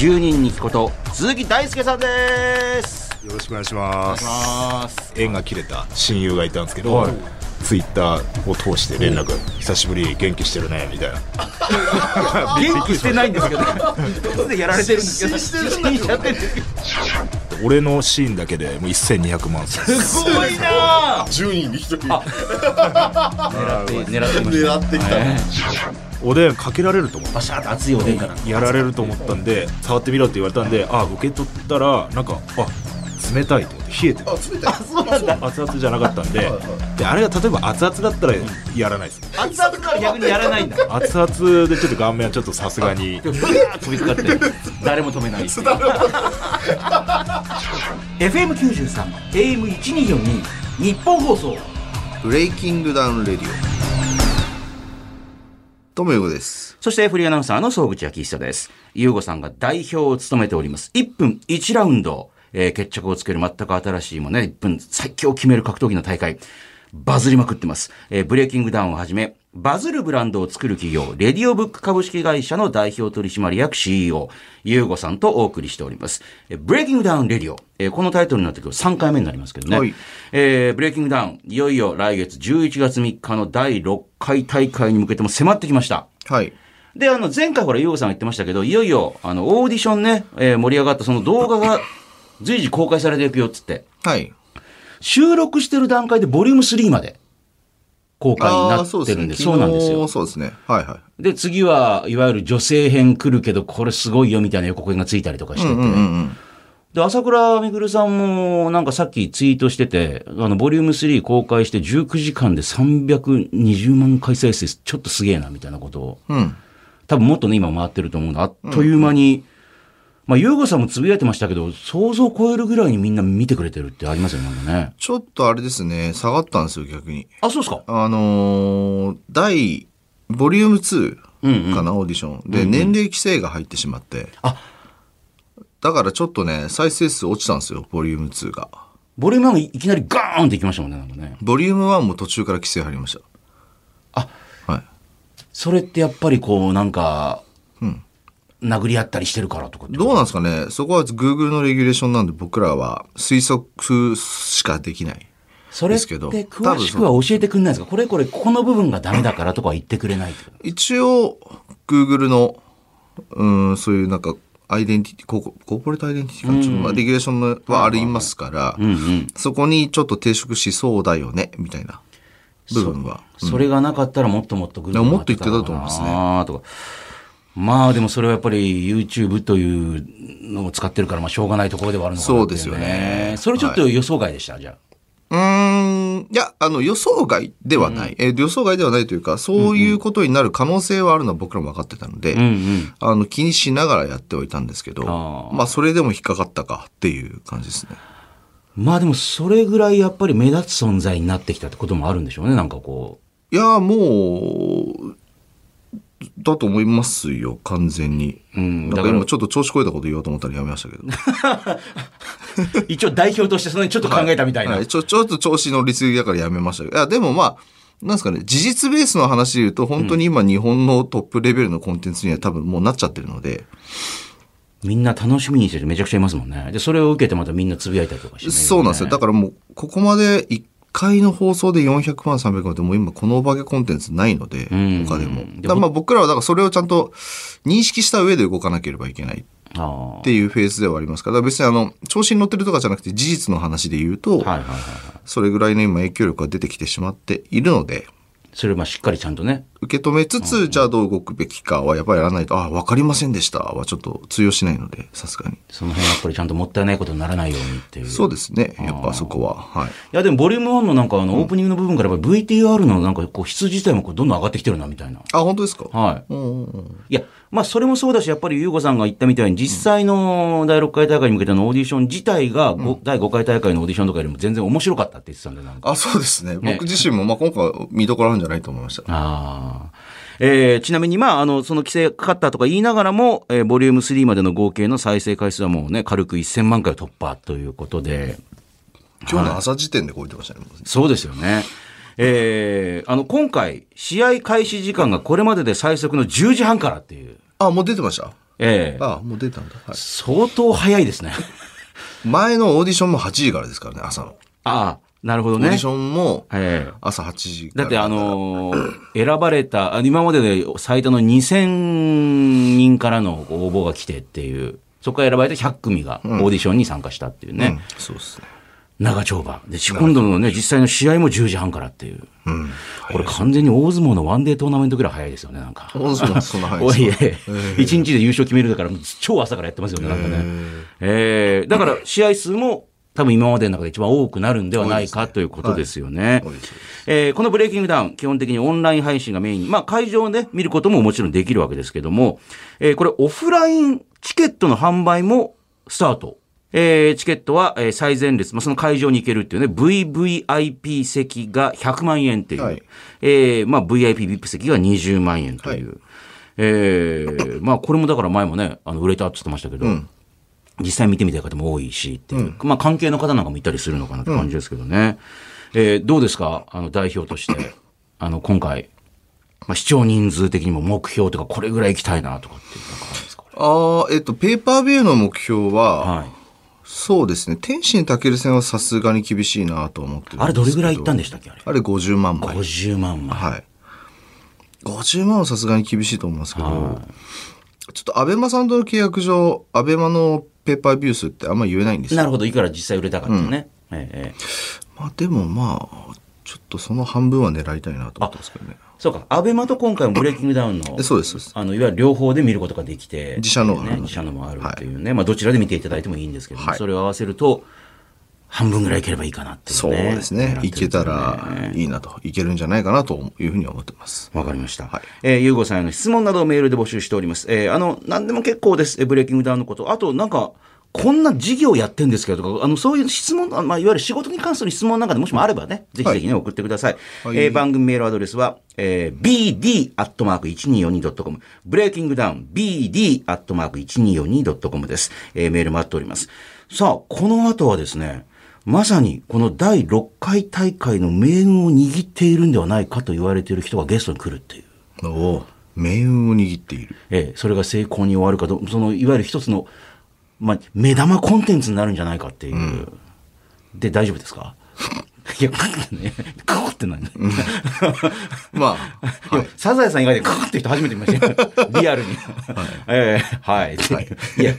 十人に聞くこと。鈴木大輔さんです。よろしくお願いします。ます。縁が切れた親友がいたんですけど、ツイッターを通して連絡。久しぶり元気してるねみたいな。元気してないんですけど。突然やられてるんですけど失神しちゃってるんですけど。俺のシーンだけでもう1200万ですすごいな。10人に1人。狙って狙ってきた。ねおでんかけられると思っバシャーって熱いおでんから。たやられると思ったんで触ってみろって言われたんであ受け取ったらなんかあ冷たいと思って冷えてあ冷たい。そうなんだ。熱々じゃなかったんでであれが例えば熱々だったらやらないです。熱々から逆にやらないんだ。熱々でちょっと顔面はちょっとさすがに。ブワーッ飛びかかって誰も止めない。っていう FM93 AM1242 ニッポン放送。ブレイキングダウンレディオともよごですそしてフリーアナウンサーの総口昭久です。ゆうごさんが代表を務めております。1分1ラウンド、えー決着をつける全く新しいもね、1分最強を決める格闘技の大会。バズりまくってます。えーブレイキングダウンをはじめ、バズるブランドを作る企業、レディオブック株式会社の代表取締役 CEO、ゆうごさんとお送りしております。えーブレイキングダウンレディオ。えーこのタイトルになってくる3回目になりますけどね。はいえーブレイキングダウン、いよいよ来月11月3日の第6回大会に向けても迫ってきました。はいで、あの、前回ほら、ゆうごさんが言ってましたけど、いよいよ、あの、オーディションね、えー盛り上がったその動画が随時公開されていくよっつって、はい収録してる段階でボリューム3まで公開になってるんで、そうなんですよ。そうですね。はいはい。で、次は、いわゆる女性編来るけど、これすごいよみたいな予告編がついたりとかしてて、うんうんうんで、朝倉みくるさんも、なんかさっきツイートしてて、あの、ボリューム3公開して19時間で320万回再生、ちょっとすげえな、みたいなことを。うん。多分もっとね、今回ってると思うの。あっという間に、まあ、ゆうごさんもつぶやいてましたけど、想像を超えるぐらいにみんな見てくれてるってありますよね、なんかね。ちょっとあれですね下がったんですよ逆に。あ、そうですか。あのー第ボリューム2かな、オーディション。で、年齢規制が入ってしまって。あ。だからちょっとね再生数落ちたんですよボリューム2が。ボリューム1いきなりガーンっていきましたもんね、なんかね。ボリューム1も途中から規制入りました。あ。はい。それってやっぱりこう、なんか、うん殴り合ったりしてるからとかどうなんですかね？そこは Google のレギュレーションなんで僕らは推測しかできない。それってですけど詳しくは教えてくれないですか？これこれ、ここの部分がダメだからとかは言ってくれない一応 Google のうんそういうなんかアイデンティティコーコーポレートアイデンティティかなちょっとまあレギュレーションのはありますから、うんうん。そこにちょっと抵触しそうだよね？みたいな部分は。それがなかったらもっともっとグルいやもっと言ってたと思いますねね。とか。まあでもそれはやっぱり YouTube というのを使ってるからまあしょうがないところではあるのかなっていそうですよね。それちょっと予想外でした、じゃうーん。いやあの予想外ではない、えー予想外ではないというかそういうことになる可能性はあるのは僕らも分かってたので、あ。うんうん。あの気にしながらやってはいたんですけどあー。まあそれでも引っかかったかっていう感じですね。まあでもそれぐらいやっぱり目立つ存在になってきたってこともあるんでしょうね、なんかこいやもうだと思いますよ完全に。う。うん。なんかだから今ちょっと調子こいたこと言おうと思ったらやめましたけど。一応代表としてそれにちょっと考えたみたいな。はい、ちょちょっと調子乗りすぎだからやめましたけどいやでもまあなんですかね事実ベースの話で言うと本当に今日本のトップレベルのコンテンツには多分もうなっちゃってるので、みんな楽しみにしてる人めちゃくちゃいますもんね。で、それを受けてまたみんなつぶやいたりとかして、ね。そうなんですよだからもうここまで1回の放送で400万300万ってもう今このお化けコンテンツないので、ん。他でも。うんだまあ僕らはだからそれをちゃんと認識した上で動かなければいけない。あっていうフェーズではありますから。だから別にあの調子に乗ってるとかじゃなくて事実の話で言うと。それぐらいの今影響力が出てきてしまっているのでそれをまあしっかりちゃんとね。受け止めつつ、じゃあどう動くべきかはやっぱりやらないと、あ、わかりませんでしたはちょっと通用しないので、さすがに。その辺やっぱりちゃんともったいないことにならないようにっていう。そうですね。やっぱそこは。はい。いやでもボリューム1のなんかあのオープニングの部分からやっぱり VTR のなんかこう質自体もこうどんどん上がってきてるなみたいな。あ、本当ですか？はい。うんうんうん。いや、まあそれもそうだし、やっぱりゆうごさんが言ったみたいに、実際の第6回大会に向けてのオーディション自体が、ご第5回大会のオーディションとかよりも全然面白かったって言ってたんで、なんか。あ、そうですね。僕自身も、まあ今回見どころあるんじゃないと思いました。ああ。えーちなみに、まあ、あの、その規制かかったとか言いながらも、えーボリューム3までの合計の再生回数はもうね、軽く1000万回を突破ということで、今日の朝時点でこう言ってましたね。そうですよね。えーあの、今回、試合開始時間がこれまでで最速の10時半からっていう。あ、もう出てました？ええああ、もう出たんだ。はい。相当早いですね。前のオーディションも8時からですからね、朝の。ああ、なるほどねオーディシ。ョンもええ朝8時から。だってあのー選ばれた、あ今までで最多の2000人からの応募が来てっていう、そこから選ばれた100組がオーディションに参加したっていうね、うん、そうですね。長丁場。で、今度のね、実際の試合も10時半からっていう。うん。これ完全に大相撲のワンデートーナメントぐらい早いですよね、なんか。大相撲そんな早いですか？え、一日で優勝決めるだから、超朝からやってますよね、なんかね。えーだから試合数も多分今までの中で一番多くなるんではないかということですよね。多いえーこのブレイキングダウン、基本的にオンライン配信がメインに、まあ会場で見ることももちろんできるわけですけども、えーこれオフラインチケットの販売もスタート。えーチケットは、えー最前列、まあ、その会場に行けるっていうね、VVIP 席が100万円っていう、はい。えーまあ VIP、VIP 席が20万円という。えーまあこれもだから前もね、あの売れたって言ってましたけど、実際見てみたい方も多いしっていう、まあ関係の方なんかもいたりするのかなって感じですけどね。えーどうですか？あの代表として、あの今回、まあ視聴人数的にも目標とかこれぐらい行きたいなとかっていうなんかあるんですか？ああ、えっと、ペーパービューの目標は、はい。そうですね。天心たける戦はさすがに厳しいなと思ってるあれどれぐらい行ったんでしたっけあれ？あれ50万枚。50万枚。はい。50万はさすがに厳しいと思いますけど、ちょっとアベマさんとの契約上、アベマのペーパービュー数ってあんま言えないんですよ。なるほど。いくら実際売れたかっていうね。ええええまあでもまあ、ちょっとその半分は狙いたいなと思ってますけどね。そうか。アベマと今回もブレイキングダウンのえ、そうです、そうです。あの、いわゆる両方で見ることができて。自社のね、自社のもあるっていうね。まあ、どちらで見ていただいてもいいんですけども、はいそれを合わせると、半分ぐらいいければいいかなっていうそうね。ですね。いけたらいいなと、いけるんじゃないかなというふうに思ってます。わかりました。はいえー、ゆうごさんへの質問などをメールで募集しております。えー、あの、何でも結構です。えーブレイキングダウンのこと。あと、なんか、こんな事業やってんですけどとか、あの、そういう質問、あまあ、いわゆる仕事に関する質問なんかでもしもあればね、ぜひぜひね、送ってください。はいえー番組メールアドレスは、えー、bd.1242.com、ブレイキングダウン、bd.1242.com です。えーメール待っております。さあ、この後はですね、まさにこの第6回大会の命運を握っているんではないかと言われている人がゲストに来るっていう。おお命運を握っている。ええ、それが成功に終わるかど、その、いわゆる一つの、まあ、目玉コンテンツになるんじゃないかっていう。で、大丈夫ですか？いや、クッてね、クッって何、まあ、いやサザエさん以外でクッって人初めて見ましたよ。リアルに。ええはい。い、や、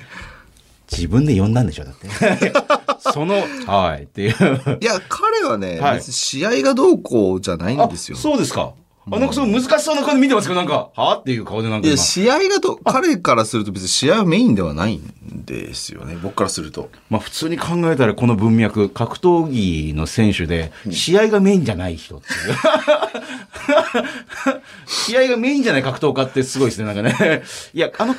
自分で呼んだんでしょ、だって。その、はい、っていう。いや、彼はね、はい試合がどうこうじゃないんですよ。そうですか。あ、なんかすごい難しそうな顔で見てますけど、なんか、はっていう顔でなんか今いや、試合がど、彼からすると別に試合はメインではないんですよね。僕からすると。まあ普通に考えたらこの文脈、格闘技の選手で、試合がメインじゃない人っていう。試合がメインじゃない格闘家ってすごいですね、なんかね。いや、あの、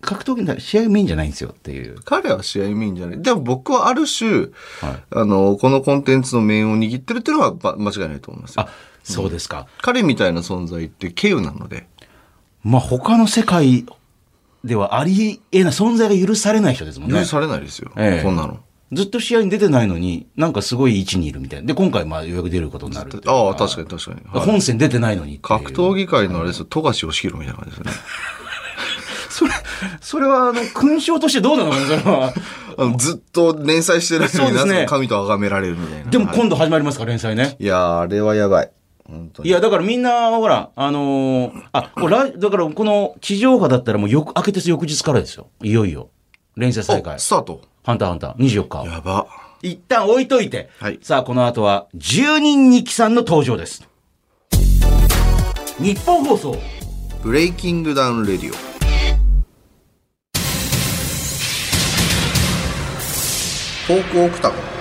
格闘技の試合がメインじゃないんですよっていう。彼は試合メインじゃない。でも僕はある種、あの、このコンテンツの命運を握ってるっていうのはば間違いないと思いますよ。あ、そうですか。彼みたいな存在って稀有なので。まあ他の世界ではありえない、存在が許されない人ですもんね。許されないですよ。ええこんなの。ずっと試合に出てないのに、なんかすごい位置にいるみたいな。で、今回まあようやく出ることになるああ、確かに確かに。はい本戦出てないのに格闘技界のあれですよ、富樫義弘みたいな感じですよね。それ、それは、あの、勲章としてどうなのかな、それは。あのずっと連載してるのにそうですねなぜか神と崇められるみたいな。でもはい今度始まりますから、連載ね。いやー、あれはやばい。本当に。いや、だからみんな、ほら、あのーあ、これ来だからこの地上波だったらもうよく、明けて翌日からですよ。いよいよ。連載再開お。スタート。ハンターハンター、24日。やば。一旦置いといて。はいさあ、この後は、10人ニキさんの登場です。ニッポン放送。ブレイキングダウンレディオ。フォークオクタゴン。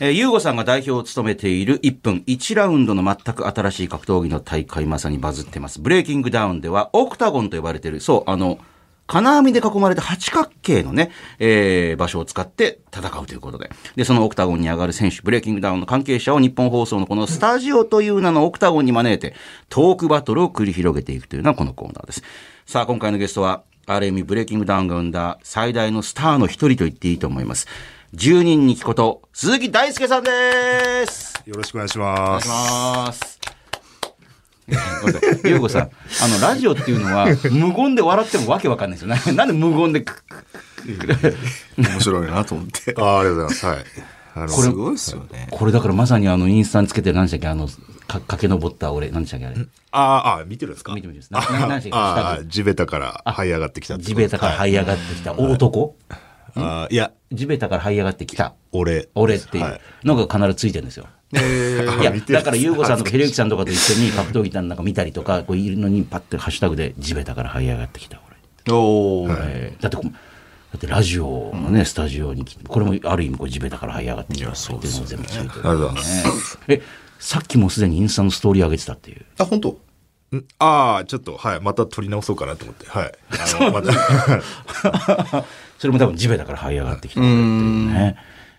えー、ゆうごさんが代表を務めている1分1ラウンドの全く新しい格闘技の大会、まさにバズってます。ブレイキングダウンでは、オクタゴンと呼ばれている、そう、あの、金網で囲まれた八角形のね、えー、場所を使って戦うということで。で、そのオクタゴンに上がる選手、ブレイキングダウンの関係者を日本放送のこのスタジオという名のオクタゴンに招いて、トークバトルを繰り広げていくというのはこのコーナーです。さあ、今回のゲストは、ある意味ブレイキングダウンが生んだ最大のスターの一人と言っていいと思います。10人に聞くこと、鈴木大輔さんです。よろしくお願いしお願いします。ゆうごさん、あの、ラジオっていうのは、無言で笑ってもわけわかんないですよね。なんで無言で面白いなと思って。ああ、ありがとうございます。はい。あの、すごいですよね。これだからまさにあの、インスタにつけてる何でしたっけあの、か駆け上った俺、何でしたっけあれ。ああ、見てるんですか見てみてなな何でしたっけ地べたから這い上がってきた地べたから這い上がってきた男ああいや、地べたから這い上がってきた。俺。俺っていう。のが必ずついてるんですよ。いや、だから、ゆうごさんとかひろゆきさんとかと一緒に格闘技なんか見たりとか、こういるのにパッてハッシュタグで地べたから這い上がってきた俺。おー。えーだってだってラジオのね、スタジオに来て、これもある意味こう地べたから這い上がってきたっていうのも全部ついてる、ね。ありがとうございます。え、さっきもうすでにインスタのストーリー上げてたっていう。あ、本当？んああ、ちょっと、はい。また撮り直そうかなと思って。はい。あの、また。それも多分地べたから這い上がってきっていうね。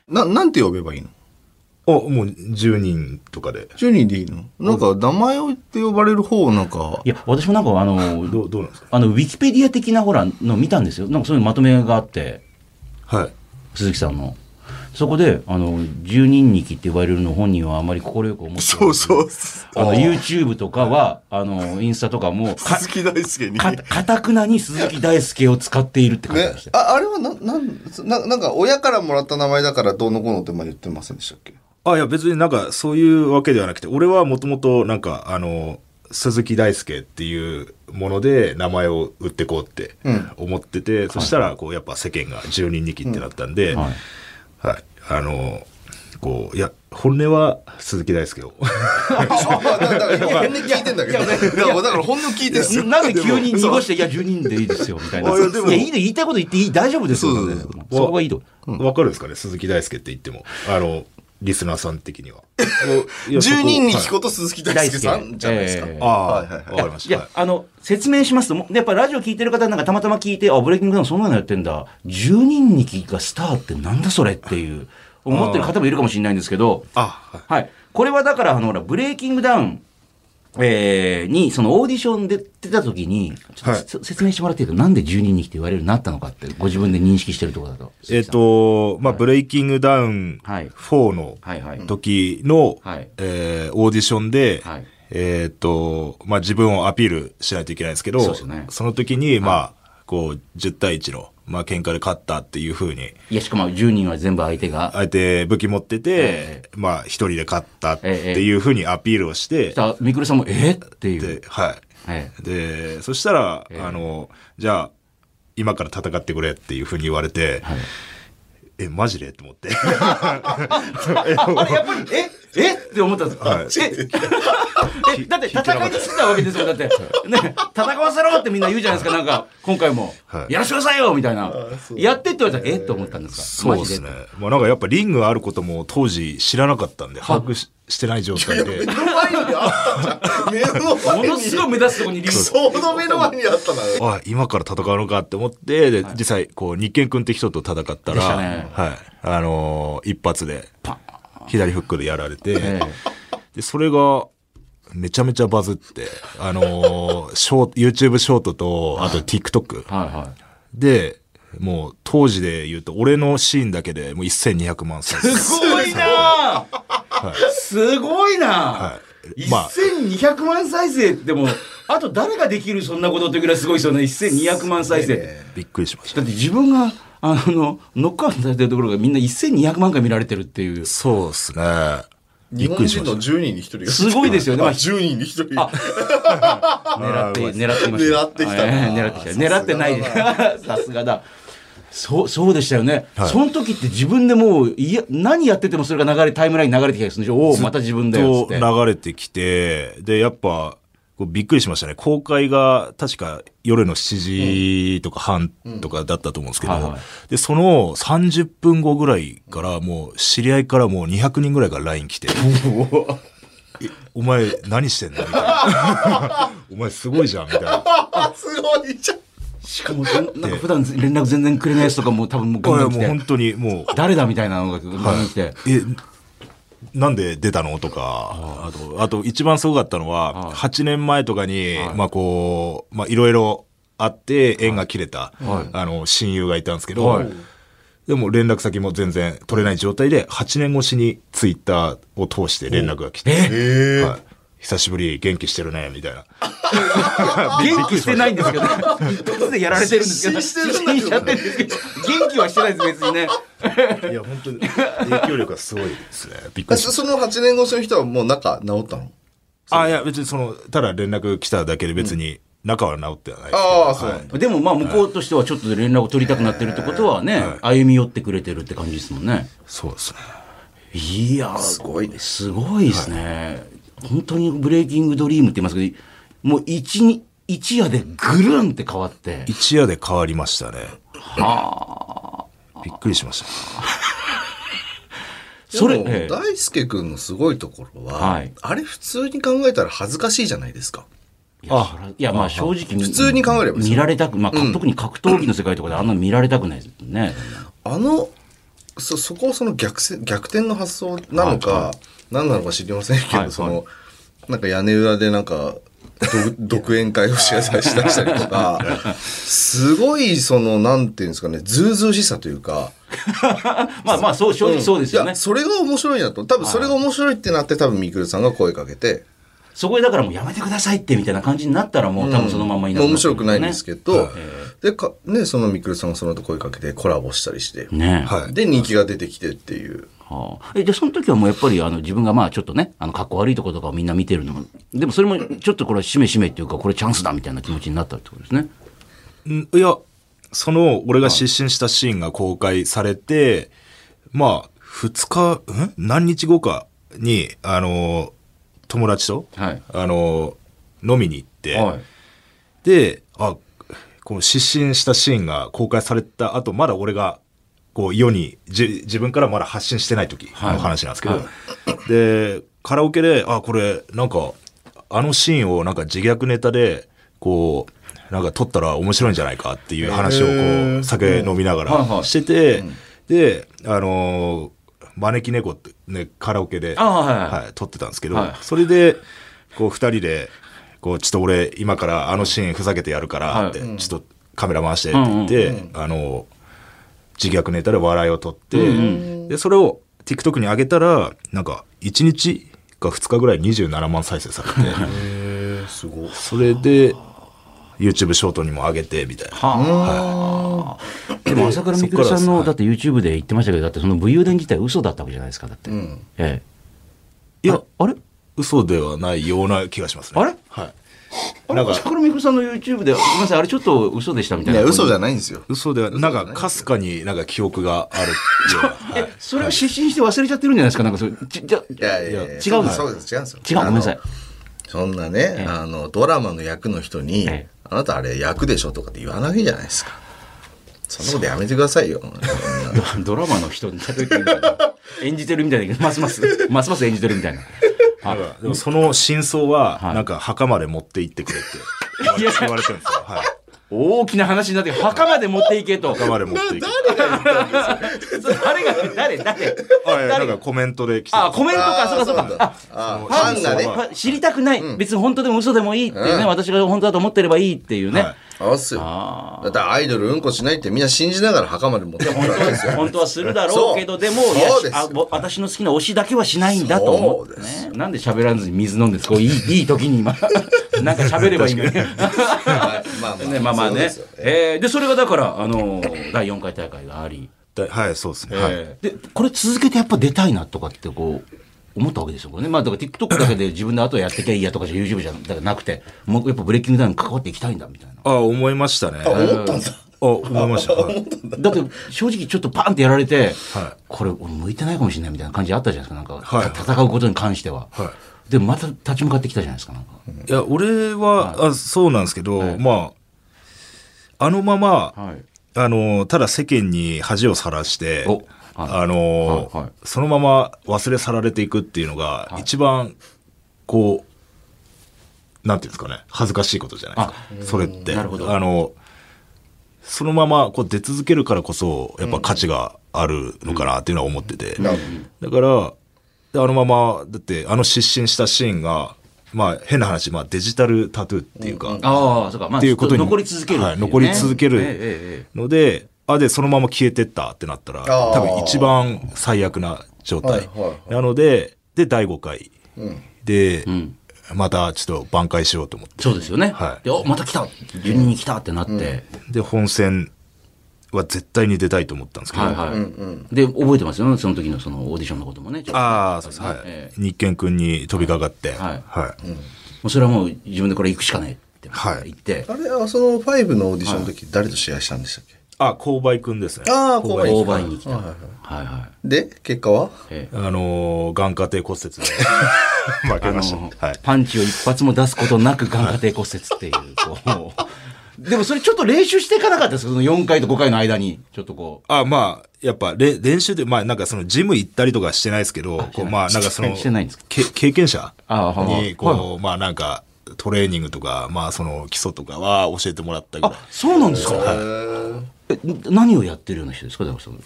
な、なんて呼べばいいの？お、もう10人とかで。10人でいいの？なんか、名前を言って呼ばれる方、なんかい、や、私もなんかあの、どう、どうなんですか？あの、ウィキペディア的なほら、の見たんですよ。なんかそういうまとめがあって、はい。鈴木さんの。そこで、あの、十人力って呼ばれるの本人はあまり快く思ってそうそう。あの、YouTube とかは、あの、インスタとかも、か、鈴木大輔に。か、かたくなに鈴木大輔を使っているって書いてねました、よ。ああれはな、なん、ななんか親からもらった名前だからどうのこうのって前言ってませんでしたっけ？あ、いや別になんかそういうわけではなくて、俺はもともとなんかあの、鈴木大輔っていうもので名前を売ってこうってうん思ってて、そしたらこうやっぱ世間が10人2期ってなったんで、はいはい。あの、こう、いや、本音は鈴木大輔を。だから今本音聞いてんだけど。だから本音聞いてんすよ。なんで急に濁して、いや、10人でいいですよ、みたいな。いやいいで、言いたいこと言っていい、大丈夫ですよ。そこはいいと。わかるんですかね鈴木大輔って言っても。あの、リスナーさん的には。10人に聞くここと鈴木大輔さんじゃないですか。ええああ、はいはいはいわかりました。いや、あの、説明しますと、やっぱラジオ聞いてる方なんかたまたま聞いて、あ、ブレイキングダウンそんなのやってんだ。10人に聞がスターってなんだそれっていう、思ってる方もいるかもしれないんですけど、あ、はいはい。これはだから、あの、ほら、ブレイキングダウン、えー、に、そのオーディションで出た時に、ちょっとはい。せ説明してもらっていいと、なんで10人にって言われるようになったのかって、ご自分で認識してるところだと。えっ、と、まあ、ブレイキングダウンはい。4のはいはい。時の、はい。えーオーディションで、はい。えっ、と、まあ、自分をアピールしないといけないんですけど、そね。の時に、まあ、こう、10対1の、まあ、喧嘩で勝ったっていう風に、いや、しかも10人は全部相手が、相手武器持ってて、えまあ、一人で勝ったってええいう風にアピールをして、さあ、みくるさんも、えっていう。で。、はい。えで、そしたら、ええ。あの、じゃあ、今から戦ってくれっていう風に言われて、はいえ、マジで？って思って。あれ、やっぱり、え？え？って思ったんですか、はい。え？え、だって戦いにしてたわけですよ。だって、ね、戦わせろってみんな言うじゃないですか、なんか、今回も。はい。やらせてくださいよみたいな。やってって言われたら、え？って思ったんですか？そうですね。まあなんかやっぱリングあることも当時知らなかったんで、把握ししてない状態で。目の前にあったじゃん。目の前に。ものすごい目立つところにリング。ちょうど目の前にあったな。あ、今から戦うのかって思って、で、実際、こう、日健君って人と戦ったら、ねはい。あのー一発で、左フックでやられて、えで、それが、めちゃめちゃバズって、あのーショート、YouTube ショートと、あと TikTok はいはで、もう当時で言うと、俺のシーンだけでもう1200万再生い。すごいなすごいな、はい。まあ、1200万再生でも、あと誰ができるそんなことってぐらいすごいですよね。1200万再生。びっくりしましただ。って自分が、あの、ノックアウトされてるところがみんな1200万回見られてるっていう。そうですね。び日っく本人のりしました。10人に1人が。すごいですよねあまあ10人に1人。狙って、狙っていました。狙ってきたなええ狙ってきた。狙ってないです。さすがだ。そう、そうでしたよね。はいその時って自分でもう、いや、何やっててもそれが流れ、タイムラインに流れてきたりするんでしょおお、また自分だよ。つってと流れてきて、で、やっぱ、こうびっくりしましたね。公開が確か夜の7時とか半とかだったと思うんですけど、はいはいで、その30分後ぐらいからもう知り合いからもう200人ぐらいから LINE 来て、えお前何してんの？みたいな。お前すごいじゃんみたいな。あ、すごいじゃん。しかも、なんか普段連絡全然くれないやつとかも多分もうガンガン本当にもう、誰だみたいなのがガンガン来て。え、なんで出たのとか、あと、あと一番すごかったのは、はい。8年前とかに、はい。まあこう、まあいろいろあって縁が切れた、はい。あの、親友がいたんですけど、はいでも連絡先も全然取れない状態で、8年越しにツイッターを通して連絡が来て、ええ。はい久しぶり、元気してるね、みたいな。元気してないんですけど、一発でやられてるんですけど、失神しちゃってるんですけど、元気はしてないです、別にね。いや、本当に影響力がすごいですね。びっくりその8年越しの人はもう仲治ったの？た。あ、いや、別にその、ただ連絡来ただけで別に、仲は治ってはない。ああ、そうなんだ。でもまあ向こうとしてはちょっと連絡を取りたくなってるってことはね、歩み寄ってくれてるって感じですもんね。そうですね。いやーすごいねすごいですね。本当にブレイキングドリームって言いますけど、もう一に、一夜でぐるんって変わって。一夜で変わりましたね。びっくりしました。それ、大輔君のすごいところは、はいあれ普通に考えたら恥ずかしいじゃないですか。いやいやまあ正直普通に考えればですよ見られたく、まあ、か特に格闘技の世界とかであんなの見られたくないですね。あの、そ、そこをその逆せ逆転の発想なのか、は何なのか知りませんけど、はいはいその、なんか屋根裏でなんか、独 独演会をしだしたりとか、すごいその、なんていうんですかね、ずうずうしさというか、まあまあそう正直そうですよね。いや、それが面白いなと。多分それが面白いってなって、多分みくるさんが声かけて、そこでだからもうやめてくださいってみたいな感じになったらもう多分そのままいなくなっ面白くないんですけど、はいでか、ね、そのみくるさんがその後声かけてコラボしたりして、ねえはい。で、人気が出てきてっていう。はあ、えじゃあその時はもうやっぱりあの自分がまあちょっとねあの格好悪いところとかをみんな見てるのもでもそれもちょっとこれしめしめっていうかこれチャンスだみたいな気持ちになったってことですね。んいや、その、俺が失神したシーンが公開されて、まあ、二日、ん？何日後かに、あの、友達と、はい。あの、飲みに行って、はい。で、あ、この失神したシーンが公開された後、まだ俺が、こう、世に、じ自分からまだ発信してない時の話なんですけど、はい。で、カラオケで、あ、これ、なんか、あのシーンをなんか自虐ネタで、こう、なんか撮ったら面白いんじゃないかっていう話をこう、酒飲みながらしてて、で、あのー招き猫ってね、カラオケで、あはいはい。はい、撮ってたんですけど、はい。それで、こう、二人で、こう、ちょっと俺、今からあのシーンふざけてやるから、って、はちょっとカメラ回してって言って、あの、自虐ネタで笑いを取って、で、それを TikTok に上げたら、なんか、1日か2日ぐらい27万再生されて、へすごい。それで、YouTube ショートにも上げて、みたいな。はあ、でも朝倉未来さんのだって YouTube で言ってましたけどだってその武勇伝自体嘘だったわけじゃないですかだって、ん。えいやえ、あれ？嘘ではないような気がしますね。あれ？はい。あれ？なんか朝倉未来さんの YouTube でごめんなさいあれちょっと嘘でしたみたいな。いや、嘘じゃないんですよ。嘘では、なんか、かすかになんか記憶があるような。はい。えそれを失神して忘れちゃってるんじゃないですかなんかそれちじゃいやいやいや、違うんですそうです、違うんですよ。違うごめんなさいそんなね、あの、ドラマの役の人に、ええあなたあれ役でしょとかって言わないじゃないですか。そんなことやめてくださいよ。ドラマの人に演じてるみたいだけどますますますます演じてるみたいなでもその真相は、はいなんか墓まで持って行ってくれって言われ言われてるんですよ。はい。大きな話になって墓まで持っていけと。墓まで持っていく。それ誰が誰誰あいやなんかコメントで来て。あコメントかそうかそうか。ファンがね。知りたくない、別に本当でも嘘でもいいっていうね、私が本当だと思ってればいいっていうね、はいあっすよ。あだってアイドルうんこしないってみんな信じながら墓まで持ってくるわけですよ。本当はするだろうけどでもいやそうですよ。あぼ私の好きな推しだけはしないんだと思ってそうです。ね。なんで喋らずに水飲んでこういいいい時に今。なんか喋ればいいのに。ねはいまあまあ、ねまあまあね。そうですよえーでそれがだからあのー第4回大会があり、だはい、そうですね。はい。えーでこれ続けてやっぱ出たいなとかってこう思ったわけですよこれね。まあだから TikTok だけで自分で後やってきゃいいやとかじゃ YouTube じゃなくてもうやっぱブレイキングダウンに関わっていきたいんだみたいな。あ、思いましたね。あ、思ったんだ。あ、思いました。はいだ。って正直ちょっとパンってやられて、はこれ俺向いてないかもしれないみたいな感じあったじゃないですか。なんか、はい。た戦うことに関しては、はでもまた立ち向かってきたじゃないですかなんか、いや、俺は、あそうなんですけど、まあ、あのまま、はい。あの、ただ世間に恥をさらしてあの、はいはい。そのまま忘れ去られていくっていうのが、一番、こう、なんていうんですかね、恥ずかしいことじゃないですか。それって。なるほど。あの、そのままこう出続けるからこそ、やっぱ価値があるのかなっていうのは思ってて。だから、であのまま、だってあの失神したシーンが、まあ変な話、まあデジタルタトゥーっていうか、ああそうか。まあっていうことに残り続けるはい残り続けるので、あ、で、そのまま消えてったってなったら、多分一番最悪な状態。はいはいはいなので、で、第5回。で、んまたちょっと挽回しようと思って。そうですよね。はいでお、また来た !12 人来たってなって。で、本戦は絶対に出たいと思ったんですけど。はいはい。で、覚えてますよね、その時のそのオーディションのこともね。ああ、そうです。はい。え日健君に飛びかかって。はいはい。もうそれはもう自分でこれ行くしかないってはい言って、あれはその5のオーディションの時、誰と試合したんでしたっけ？あ、購買君ですね。ああ、購購買に来た。ははいいはいはい。で、結果は？ええあのー、眼下底骨折で 負けましあのた。はい。パンチを一発も出すことなく眼下底骨折っていう、こう。でもそれちょっと練習していかなかったですか？その4回と5回の間に。ちょっとこう。あ、まあ、やっぱれ練習で、まあなんかそのジム行ったりとかしてないですけど、こうまあなんかその、してないんですか？け経験者あはいはいに、こう、まあなんか、トレーニングとか、まあその基礎とかは教えてもらったぐらい。あ、そうなんですか、え何をやってるような人ですかだからその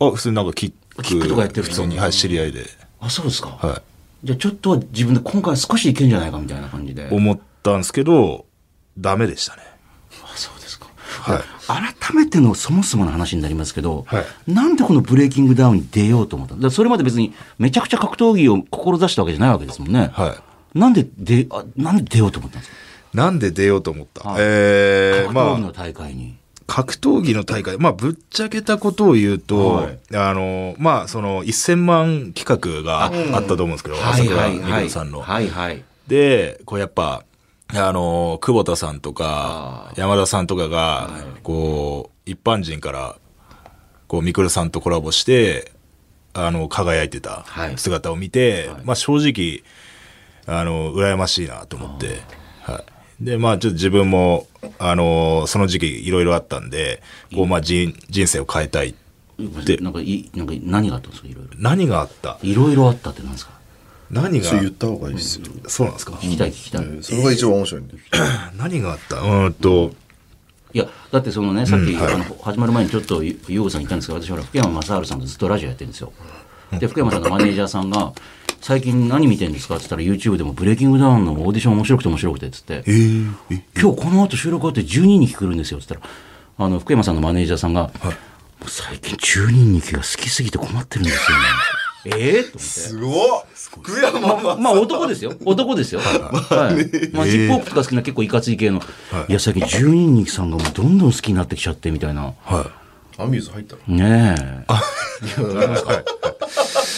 あ、普通になんかキック。キックとかやってる普通に、はい、知り合いで。あ、そうですか。はじゃあちょっとは自分で今回は少しいけんじゃないかみたいな感じで。い。思ったんですけど、ダメでしたね。あそうですか。はい。改めてのそもそもの話になりますけど、はいなんでこのブレイキングダウンに出ようと思ったそれまで別にめちゃくちゃ格闘技を志したわけじゃないわけですもんね。はい。なんで出、あなんで出ようと思ったんですか？なんで出ようと思った、はいえー、まあ格闘技の、大会に。格闘技の大会、まあ、ぶっちゃけたことを言うと、はい。あの、まあ、その、1000万企画があったと思うんですけど、はい朝倉。未来さんの。はいはい。で、こうやっぱ、あの、久保田さんとかあ、山田さんとかが、こう、一般人から、こう、みくるさんとコラボして、あの、輝いてたはい。姿を見て、はい。まあ正直、あの、羨ましいなと思って、はい。で、まあちょっと自分も、あの、その時期いろいろあったんで、こう、まあ人、人生を変えたい。でなんかい、なんか何があったんですか？いろいろ。何があった？いろいろあったってなんですか？何が？そう言った方がいいですよ。そうなんですか？聞きたい聞きたい。それが一番面白いんで。何があった？うーんと、いや、だってそのね、さっき、うんはいあの始まる前にちょっとゆゆうごさん言ったんですけど、私ほら、福山雅治さんとずっとラジオやってるんですよ。で、福山さんのマネージャーさんが、最近何見てんですか？って言ったら、YouTube でもブレイキングダウンのオーディション面白くて面白くてっつってえ、ー、え今日この後収録終わって12人来るんですよって言ったら、あの、福山さんのマネージャーさんが、もう最近12人気が好きすぎて困ってるんですよね。ええと思って。すごっ福山まあ、まあ男ですよ。男ですよ。はい。まあ、ヒップホップとか好きな結構いかつい系の。いや、最近12人さんがもうどんどん好きになってきちゃってみたいな。はアミューズ入ったの？ねえ。いや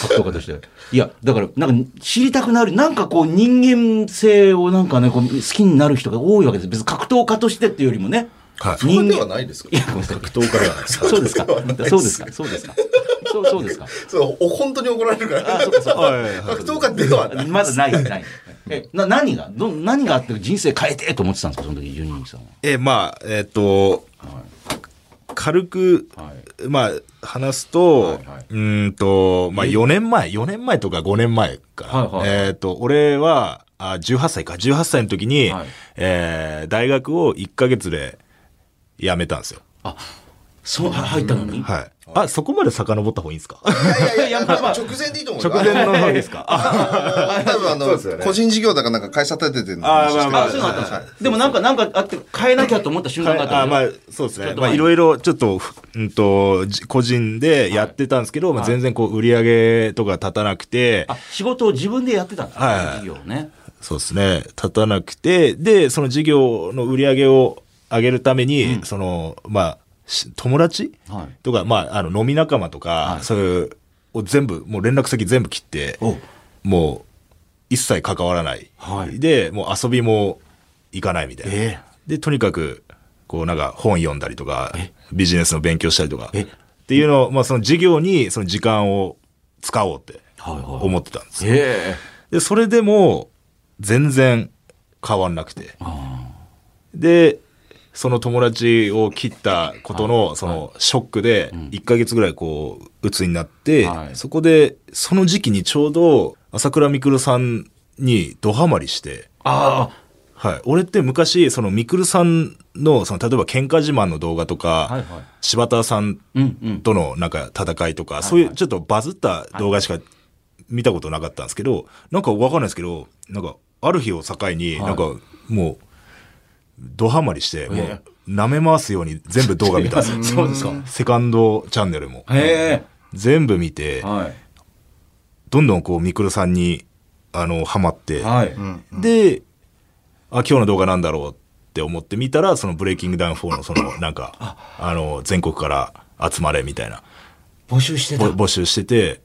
格闘家として。いや、だから、なんか知りたくなる、なんかこう人間性をなんかね、こう好きになる人が多いわけです。別に格闘家としてっていうよりもね。はいそこではないですか？いや、格闘家ではないですか？そうですか。そうですか。そうですか。そう、そうですか。そう、お本当に怒られるから。あ、そうか、そうか。格闘家ではない。まだない、ない。え、な、何が、ど、何があって人生変えてと思ってたんですか、その時、12人さんは。えーまあ、えっ、と、軽く、はい。まあ、話すと、はいはい。うーんと、まあ、4年前、4年前とか5年前か。な。はいはい。えっ、と、俺は、あ18歳か、18歳の時に、はい。えー大学を1ヶ月で辞めたんですよ。あ、そう、は入ったのに？はい。あ、そこまで遡った方がいいんですか？いやいやいや、まあまあ直前でいいと思うよ。直前の方ですか？あの多分あの、そうですよね個人事業だかなんか会社立ててるのあーまあまあ、そういうのあったんですか。でもなんか、なんかあって変えなきゃと思った瞬間があったあまあそうですね。まあ、ちょっと前に。いろいろ、ちょっと、ふうんと、じ個人でやってたんですけど、まあ、全然こう、売り上げとか立たなくて、あ、仕事を自分でやってたんですかはい。はい事業をね。そうですね。立たなくて、で、その事業の売り上げを上げるために、その、まあ、し友達？はい。とか、まあ、あの、飲み仲間とか、はいそういう、を全部、もう連絡先全部切って、おもう、一切関わらない。はいで、もう遊びも行かないみたいな。えで、とにかく、こうなんか本読んだりとか、ビジネスの勉強したりとか、えっていうのを、まあその事業にその時間を使おうってはいはい。思ってたんですよ。ええで、それでも全然変わんなくて。あで、その友達を切ったことの、そのショックで、1ヶ月ぐらいこう、鬱になって、はい。そこで、その時期にちょうど、朝倉未来さんにドハマりして、あはい。俺って昔、その、みくるさんの、その、例えば喧嘩自慢の動画とか、はいはい。柴田さん。とのなんか戦いとか、そういうちょっとバズった動画しか見たことなかったんですけど、なんかわかんないですけど、なんか、ある日を境に、なんか、もう、ドハマりして、もえう、舐め回すように全部動画見たんですよ。そうですか。セカンドチャンネルも。へ全部見てえ。、はい。どんどんこう、みくるさんにあの、ハマって、はい。で、あ、今日の動画なんだろうって思って見たら、そのブレイキングダウン4のその、なんか、あの、全国から集まれみたいな、募集してた。ぼ募集してて、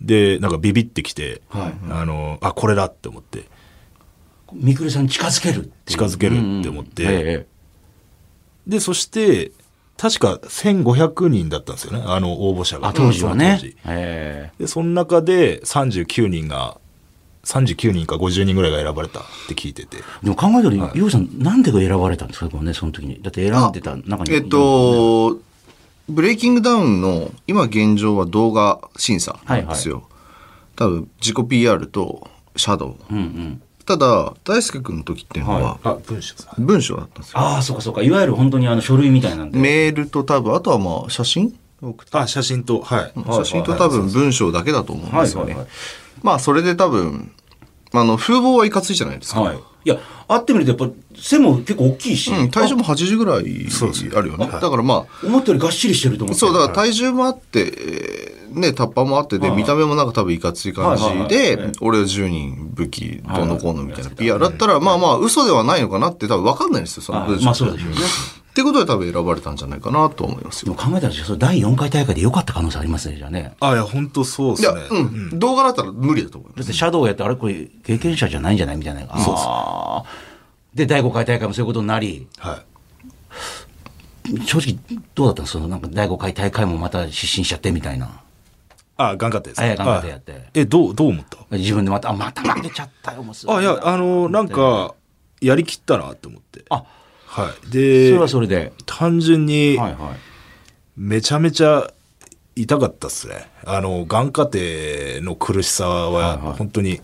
で、なんかビビってきて、はいあの、あ、これだって思って、みくるさん近づける近づけるって思ってうんうんえで、そして、確か1500人だったんですよね、あの、応募者が。当時はねその当時。えで、その中で39人が、39人か50人ぐらいが選ばれたって聞いてて。えでも考えたら、ゆうさん、なんで選ばれたんですか？ね、その時に。だって選んでた中に。えっ、と、ブレイキングダウンの今現状は動画審査なんですよ。多分自己 PR とシャドウ。うんうん。ただ、大輔君の時っていうのは、あ、文章さ。文章だったんですよ。ああ、そうかそうか。いわゆる本当にあの書類みたいなんで。メールと多分、あとはまあ写真あ、写真と、はい。写真と多分文章だけだと思うんですよね。まあそれで多分、あの、風貌はいかついじゃないですか。はい。いや、会ってみるとやっぱ背も結構大きいし、うん、体重も80ぐらいそうですねあるよね。だからまあ、思ったよりがっしりしてると思って。そう、だから体重もあって、えーね、タッパーもあってで、はい見た目もなんか多分いかつい感じで、俺は10人武器、どうのこうのみたいな PR だったら、まあまあ、嘘ではないのかなって多分分かんないんですよ、そのあ文章。まあそうですよね。ってことで多分選ばれたんじゃないかなと思いますよ。でも考えたら、それ第4回大会で良かった可能性ありますね、じゃあね。あ、いや、本当そういや、ですね。うん、動画だったら無理だと思います。だってシャドウやって、あれこれ経験者じゃないんじゃないみたいな。そうそう。で、第5回大会もそういうことになり、はい。正直どうだったんですかそのなんか第5回大会もまた失神しちゃってみたいな。あ、頑張ってですあいや頑張ってやってあえ、どう、どう思った？自分でまた、あ、また負けちゃったよ、もうすあ、いや、あの、なんか、やりきったなって思って。あ、はい。そでれは、それで。単純に、はいはい。めちゃめちゃ痛かったっすね。あの、眼科庭の苦しさは、本当に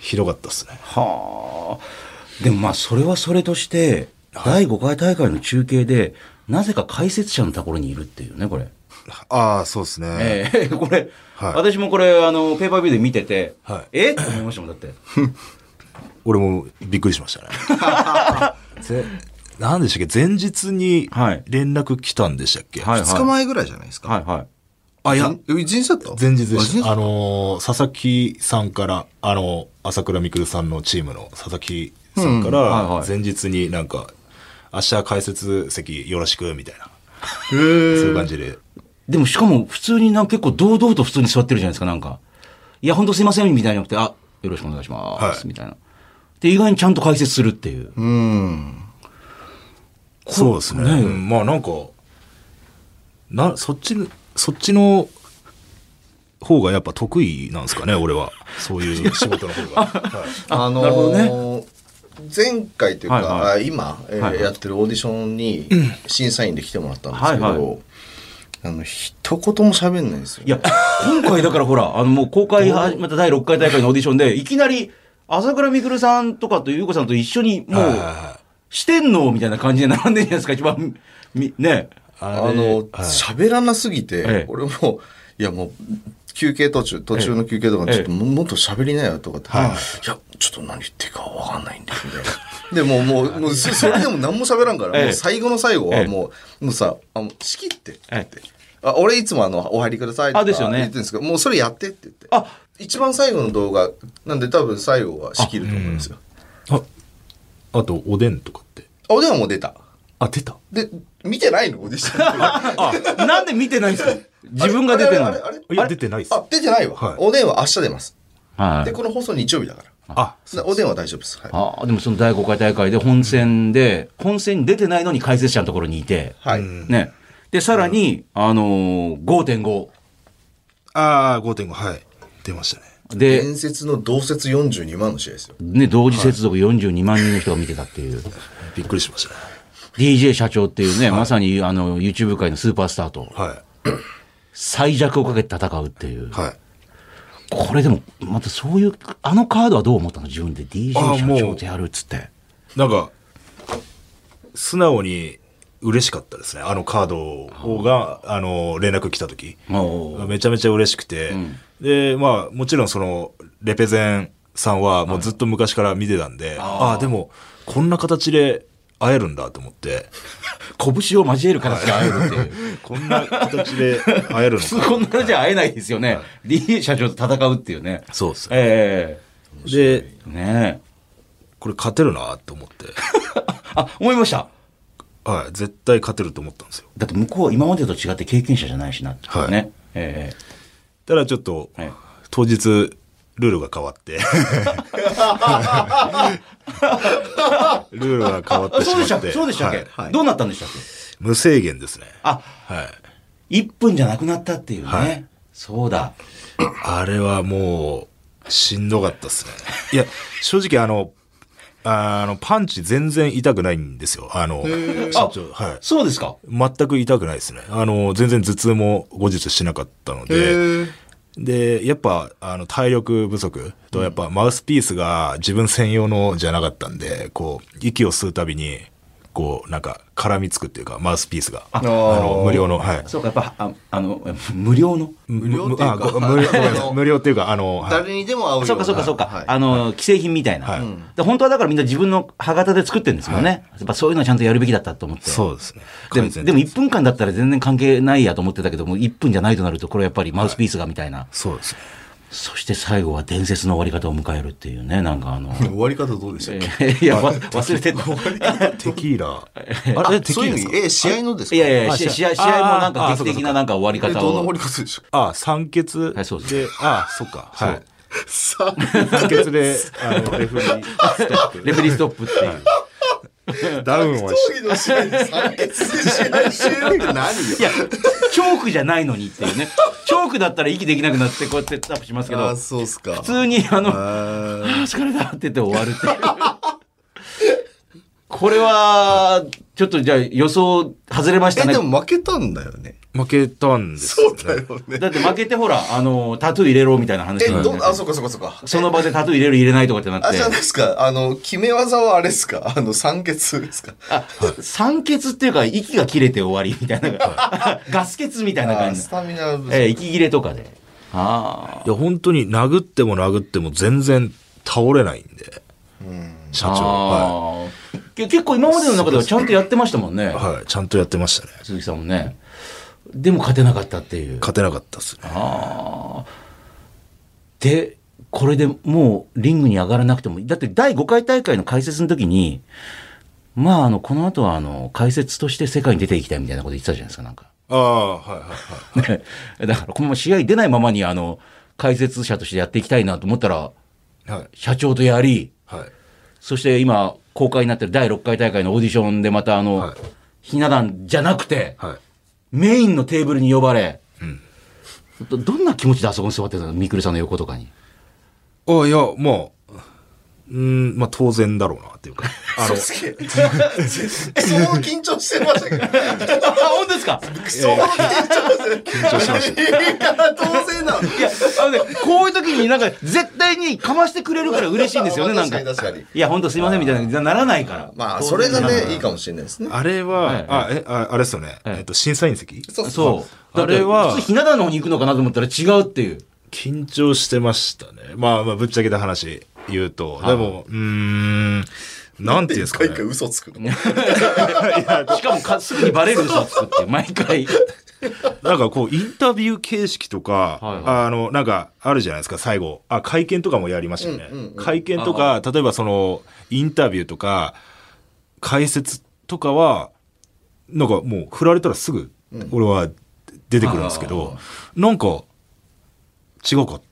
ひどかったっすね。はあ。でもまあ、それはそれとして、第5回大会の中継で、なぜか解説者のところにいるっていうね、これ。ああ、そうですね。ええ これ、はい私もこれ、あの、ペーパービューで見てて、はいえ？って思いましたもん、だって。俺もびっくりしましたね。ぜ何でしたっけ？前日にはい連絡来たんでしたっけ、はい2日前ぐらいじゃないですか。はいはい。あ、いや、え一日だった？前日であした。あのー佐々木さんから、あの、朝倉未来さんのチームの佐々木さんから、い前日になんか、明日解説席よろしく、みたいな。へそういうー感じで。でもしかも普通になんか結構堂々と普通に座ってるじゃないですか、なんか。いや、ほんとすいません、みたいなくて、あ、よろしくお願いします、はいみたいな。で、意外にちゃんと解説するっていう。うん。そうですね。ねうんまあなんか、な、そっちの、そっちの方がやっぱ得意なんですかね、俺は。そういう仕事の方が。はいあのなるほどー前回というか、はいはい。あ今、えーはいはい。やってるオーディションに審査員で来てもらったんですけど、はいはい。あの一言も喋んないんですよ。いや、今回だからほら、あのもう公開は、また第6回大会のオーディションで、いきなり、朝倉未来さんとかと優子さんと一緒に、もうはいはいは、四天王みたいな感じで並んでるじゃないですか、一番、みね。あの、喋らなすぎて、ええ。俺も、いやもう、休憩途中、途中の休憩とか、ええちょっとももっと喋りなよとかって、はいい、や、ちょっと何言ってるかわかんないんだよ、みたいな。でも もう、もうそそれでも何も喋らんから、ええもう最後の最後ええはもう、もうさ、あの仕切ってってあ俺いつもあの、お入りくださいとかあですよね言ってるんですけど、もうそれやってって言って。あ、一番最後の動画、なんで多分最後は仕切ると思うんですよ。あ、あと、おでんとかって。あ、お電話もう出た。あ、出たで、見てないの？オーディション あ、なんで見てないんですか？自分が出てるの？あれ？あれ？あれ？いや、出てないっす。あ、出てないわ。はいお電話明日出ます。で、はい。この放送日曜日だから。あ、なお電話大丈夫です。はい。あでもその第5回大会で本戦で、本戦に出てないのに解説者のところにいて、はい。ね。で、さらに、あのー、5.5。ああ、5.5、はい。出ましたね。で、伝説の同説42万の試合ですよ。ね、同時接続42万人の人が見てたっていう。びっくりしましたね。DJ 社長っていうね、まさにあの、YouTube 界のスーパースターとは最弱をかけて戦うっていうい。。はい。これでも、またそういう、あのカードはどう思ったの？自分で DJ 社長とやるっつって。なんか、素直に嬉しかったですね。あのカードが、あの、連絡来た時。めちゃめちゃ嬉しくて。で、まあ、もちろんその、レペゼンさんはもうずっと昔から見てたんで、ああ、でも、こんな形で会えるんだと思って、拳を交える形で会えるっていう。こんな形で会えるの普通か。こんなじゃ会えないですよね。DJ 社長と戦うっていうね。そうですね。えで、ねえ。これ勝てるなって思って、あ、思いました。はい、絶対勝てると思ったんですよ。だって向こうは今までと違って経験者じゃないしなってはいね。えただちょっと、はい当日、ルールが変わって。ルールが変わっえてしそうでしたっけ？まって。そうでしたっけ、はいはいどうなったんでしたっけ？無制限ですね。あ、はい。1分じゃなくなったっていうね。はいそうだ。あれはもう、しんどかったっすね。いや、正直あの、あの、パンチ全然痛くないんですよ。あの、社長。はい。そうですか。全く痛くないですね。あの、全然頭痛も後日しなかったので、で、やっぱ、あの、体力不足と、やっぱ、マウスピースが自分専用のじゃなかったんで、こう、息を吸うたびに、こう、なんか、絡みつくっていうか、マウスピースが。あの、無料の、はい。そうか、やっぱ、ああの、無料の？無料っていうか無料無料っていうか、あの、はい誰にでも合うようなそうかそうかそうか。はいあの、既製品みたいな、はいで本当はだからみんな自分の歯型で作ってるんですもんね。やっぱそういうのはちゃんとやるべきだったと思って。そうですね。でも、でも1分間だったら全然関係ないやと思ってたけども、1分じゃないとなると、これやっぱりマウスピースがみたいな。そうですね。そして最後は伝説の終わり方を迎えるっていうね、なんかあの。終わり方どうでしたっけ？えーいや、わ忘れてた。テキーラ。あ あれ、テキそうーラですか？いう意味え、試合のですか？いやいや試合、試あ合もなんかあ劇的ななんか終わりえ、方をどんな終わ。り方でしょあ、酸欠はいそうですで、あ、そっか。はい。酸欠で、あの、レフリー、ストップレフェリーストップっていう。ダウンはし競技の試合で三欠で試合終了って何よいや、チョークじゃないのにっていうね。チョークだったら息できなくなってこうやってタップしますけどあ、、そうっすか。普通にあの、ああー疲れたって言って終わるっていう。これは、ちょっとじゃあ予想外れましたえ、ねで。も負けたんだよね。負けたんですよ、ね。よね。だって負けてほら、あの、タトゥー入れろみたいな話え、ど、あ、そうかそうかそうか。その場でタトゥー入れる入れないとかってなってあ、じゃないですか？あの、決め技はあれですか？あの、酸欠ですか？あ、酸欠っていうか、息が切れて終わりみたいな。ガス欠みたいなあ感じス。タミナ不足えー息切れとかで。あいや、本当に殴っても殴っても全然倒れないんで。社あ。長。はあーけ結構今までの中ではちゃんとやってましたもんね。い。はい。ちゃんとやってましたね。鈴木さんもね。でも勝てなかったっていう。勝てなかったっすね。ああ。で、これでもうリングに上がらなくても、だって第5回大会の解説の時に、まあ、あの、この後は、あの、解説として世界に出ていきたいみたいなこと言ってたじゃないですか、なんか。ああ、はいはいはい。ねだから、このまま試合出ないままに、あの、解説者としてやっていきたいなと思ったら、はい。社長とやり、はい。そして今、公開になってる第6回大会のオーディションでまた、あの、はいひな壇じゃなくて、はい。メインのテーブルに呼ばれ、んどどんな気持ちであそこに座ってたの？みくるさんの横とかに。あいや、まあ、うん、まあ当然だろうなっていうか。あの、すげえ。その緊張してましたけど。あ、本当ですか？そう緊張してました。いや、当然なの。いや、あのね、こういう時になんか絶対にかましてくれるから嬉しいんですよね、なんか。確かに確かにいや、本当すいませんみたいな、ならないから。まあ、それがね、いいかもしれないですね。あれは、はいあ、え、ああれですよね。はいえっと、審査員席？そうそう。あれは普通ひな壇の方に行くのかなと思ったら違うっていう。緊張してましたね。まあまあ、ぶっちゃけた話言うと。でも、うーん、なんていうんですかね一回。嘘つくの？しかもかすぐにバレる嘘をつくっていう、毎回。なんかこう、インタビュー形式とか、はいはあの、なんか、あるじゃないですか、最後。あ、会見とかもやりましたよね。会見とか、例えばその、インタビューとか、解説とかは、なんかもう、振られたらすぐ、俺は出てくるんですけど、なんか、違かっ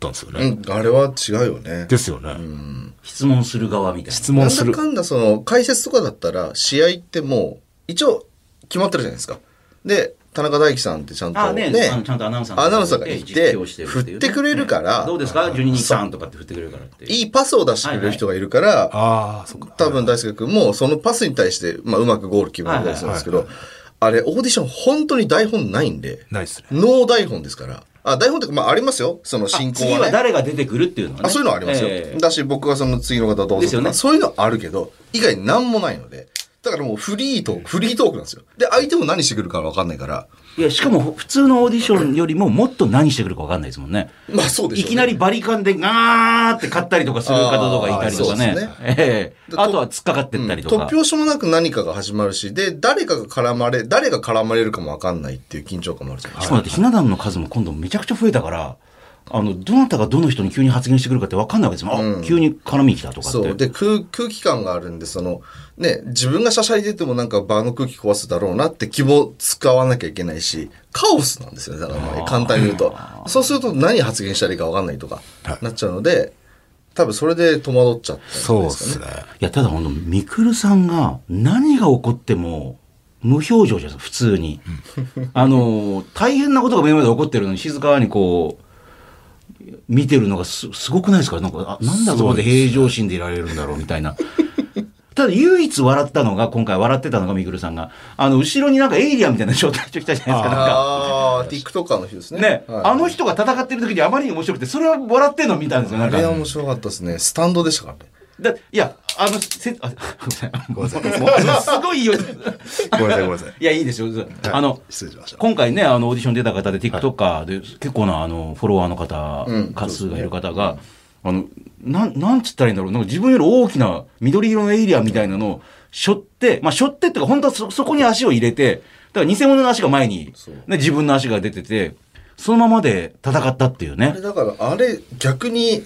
たんですよね。うん、あれは違うよね。ですよね。質問する側みたいな。質問するなんだ。かんだその解説とかだったら試合ってもう一応決まってるじゃないですか。で、田中大樹さんってちゃんとあねね、あのちゃんとアナウンサーアナウンサーがいて振ってくれるから、どうですか ?12 人さんとかって振ってくれるからっていう。いいパスを出してくれる人がいるから、ああ、そっか。多分大輔君もそのパスに対して、まあ、うまくゴール決めたりするんですけど、あれ、オーディション本当に台本ないんで、ないですね。ノー台本ですから。あ、台本って、まあありますよ。その進行次ははね。誰が出てくるっていうのはね。あそういうのはありますよ。ええだし、僕はその次の方どうぞとか、ですよねそういうのはあるけど、以外何もないので。だからもうフリートーク、フリートークなんですよ。で、相手も何してくるか分かんないから。いや、しかも普通のオーディションよりももっと何してくるか分かんないですもんね。まあそうでしょう、ね。いきなりバリカンでガーって買ったりとかする方とかいたりとかねあね。ええであとは突っかかってったりとか。突拍子もなく何かが始まるし、で、誰かが絡まれ、誰が絡まれるかも分かんないっていう緊張感もあるじゃないですか。しかもだってひな壇の数も今度めちゃくちゃ増えたから、あの、どなたがどの人に急に発言してくるかって分かんないわけですよ。あ、急に絡みに来たとかって。そう。で、空、空気感があるんで、その、ね、自分がしゃしゃり出てもなんか場の空気壊すだろうなって気も使わなきゃいけないし、カオスなんですよね、だからまあ簡単に言うと。そうすると何発言したらいいか分かんないとか、なっちゃうので、多分それで戸惑っちゃったんですかね。そうですね。いや、ただ本当みくるさんが何が起こっても、無表情じゃないですか、普通に。あの、大変なことが目の前で起こってるのに静かにこう、見てるのがすすごくないですか？なんか、あなんだそこで平常心でいられるんだろうみたいな。ただ唯一笑ったのが、今回笑ってたのがみくるさんが、あの、後ろになんかエイリアンみたいな状態の人来たじゃないですか。なんかああ、TikToker の人ですね。ね、はいあの人が戦ってる時にあまりに面白くて、それは笑ってんの見たんですよ、なんかあれ。は面白かったですね。スタンドでしたからね。だいや、あの、せ、あ、ごめんなさい。ごめんなさい。すごいよ。ごめんなさい、ごめんなさい。いや、いいですよ。あの、失礼しました。今回ね、あの、オーディション出た方で、TikToker で、結構な、あの、フォロワーの方、うん数数がいる方が、あの、なん、なんつったらいいんだろう。なんか自分より大きな緑色のエイリアンみたいなのを、背負って、まあ、背負ってっていうか、本当はそ、そこに足を入れて、だから偽物の足が前にね、自分の足が出てて、そのままで戦ったっていうねあれ。だから、あれ逆に、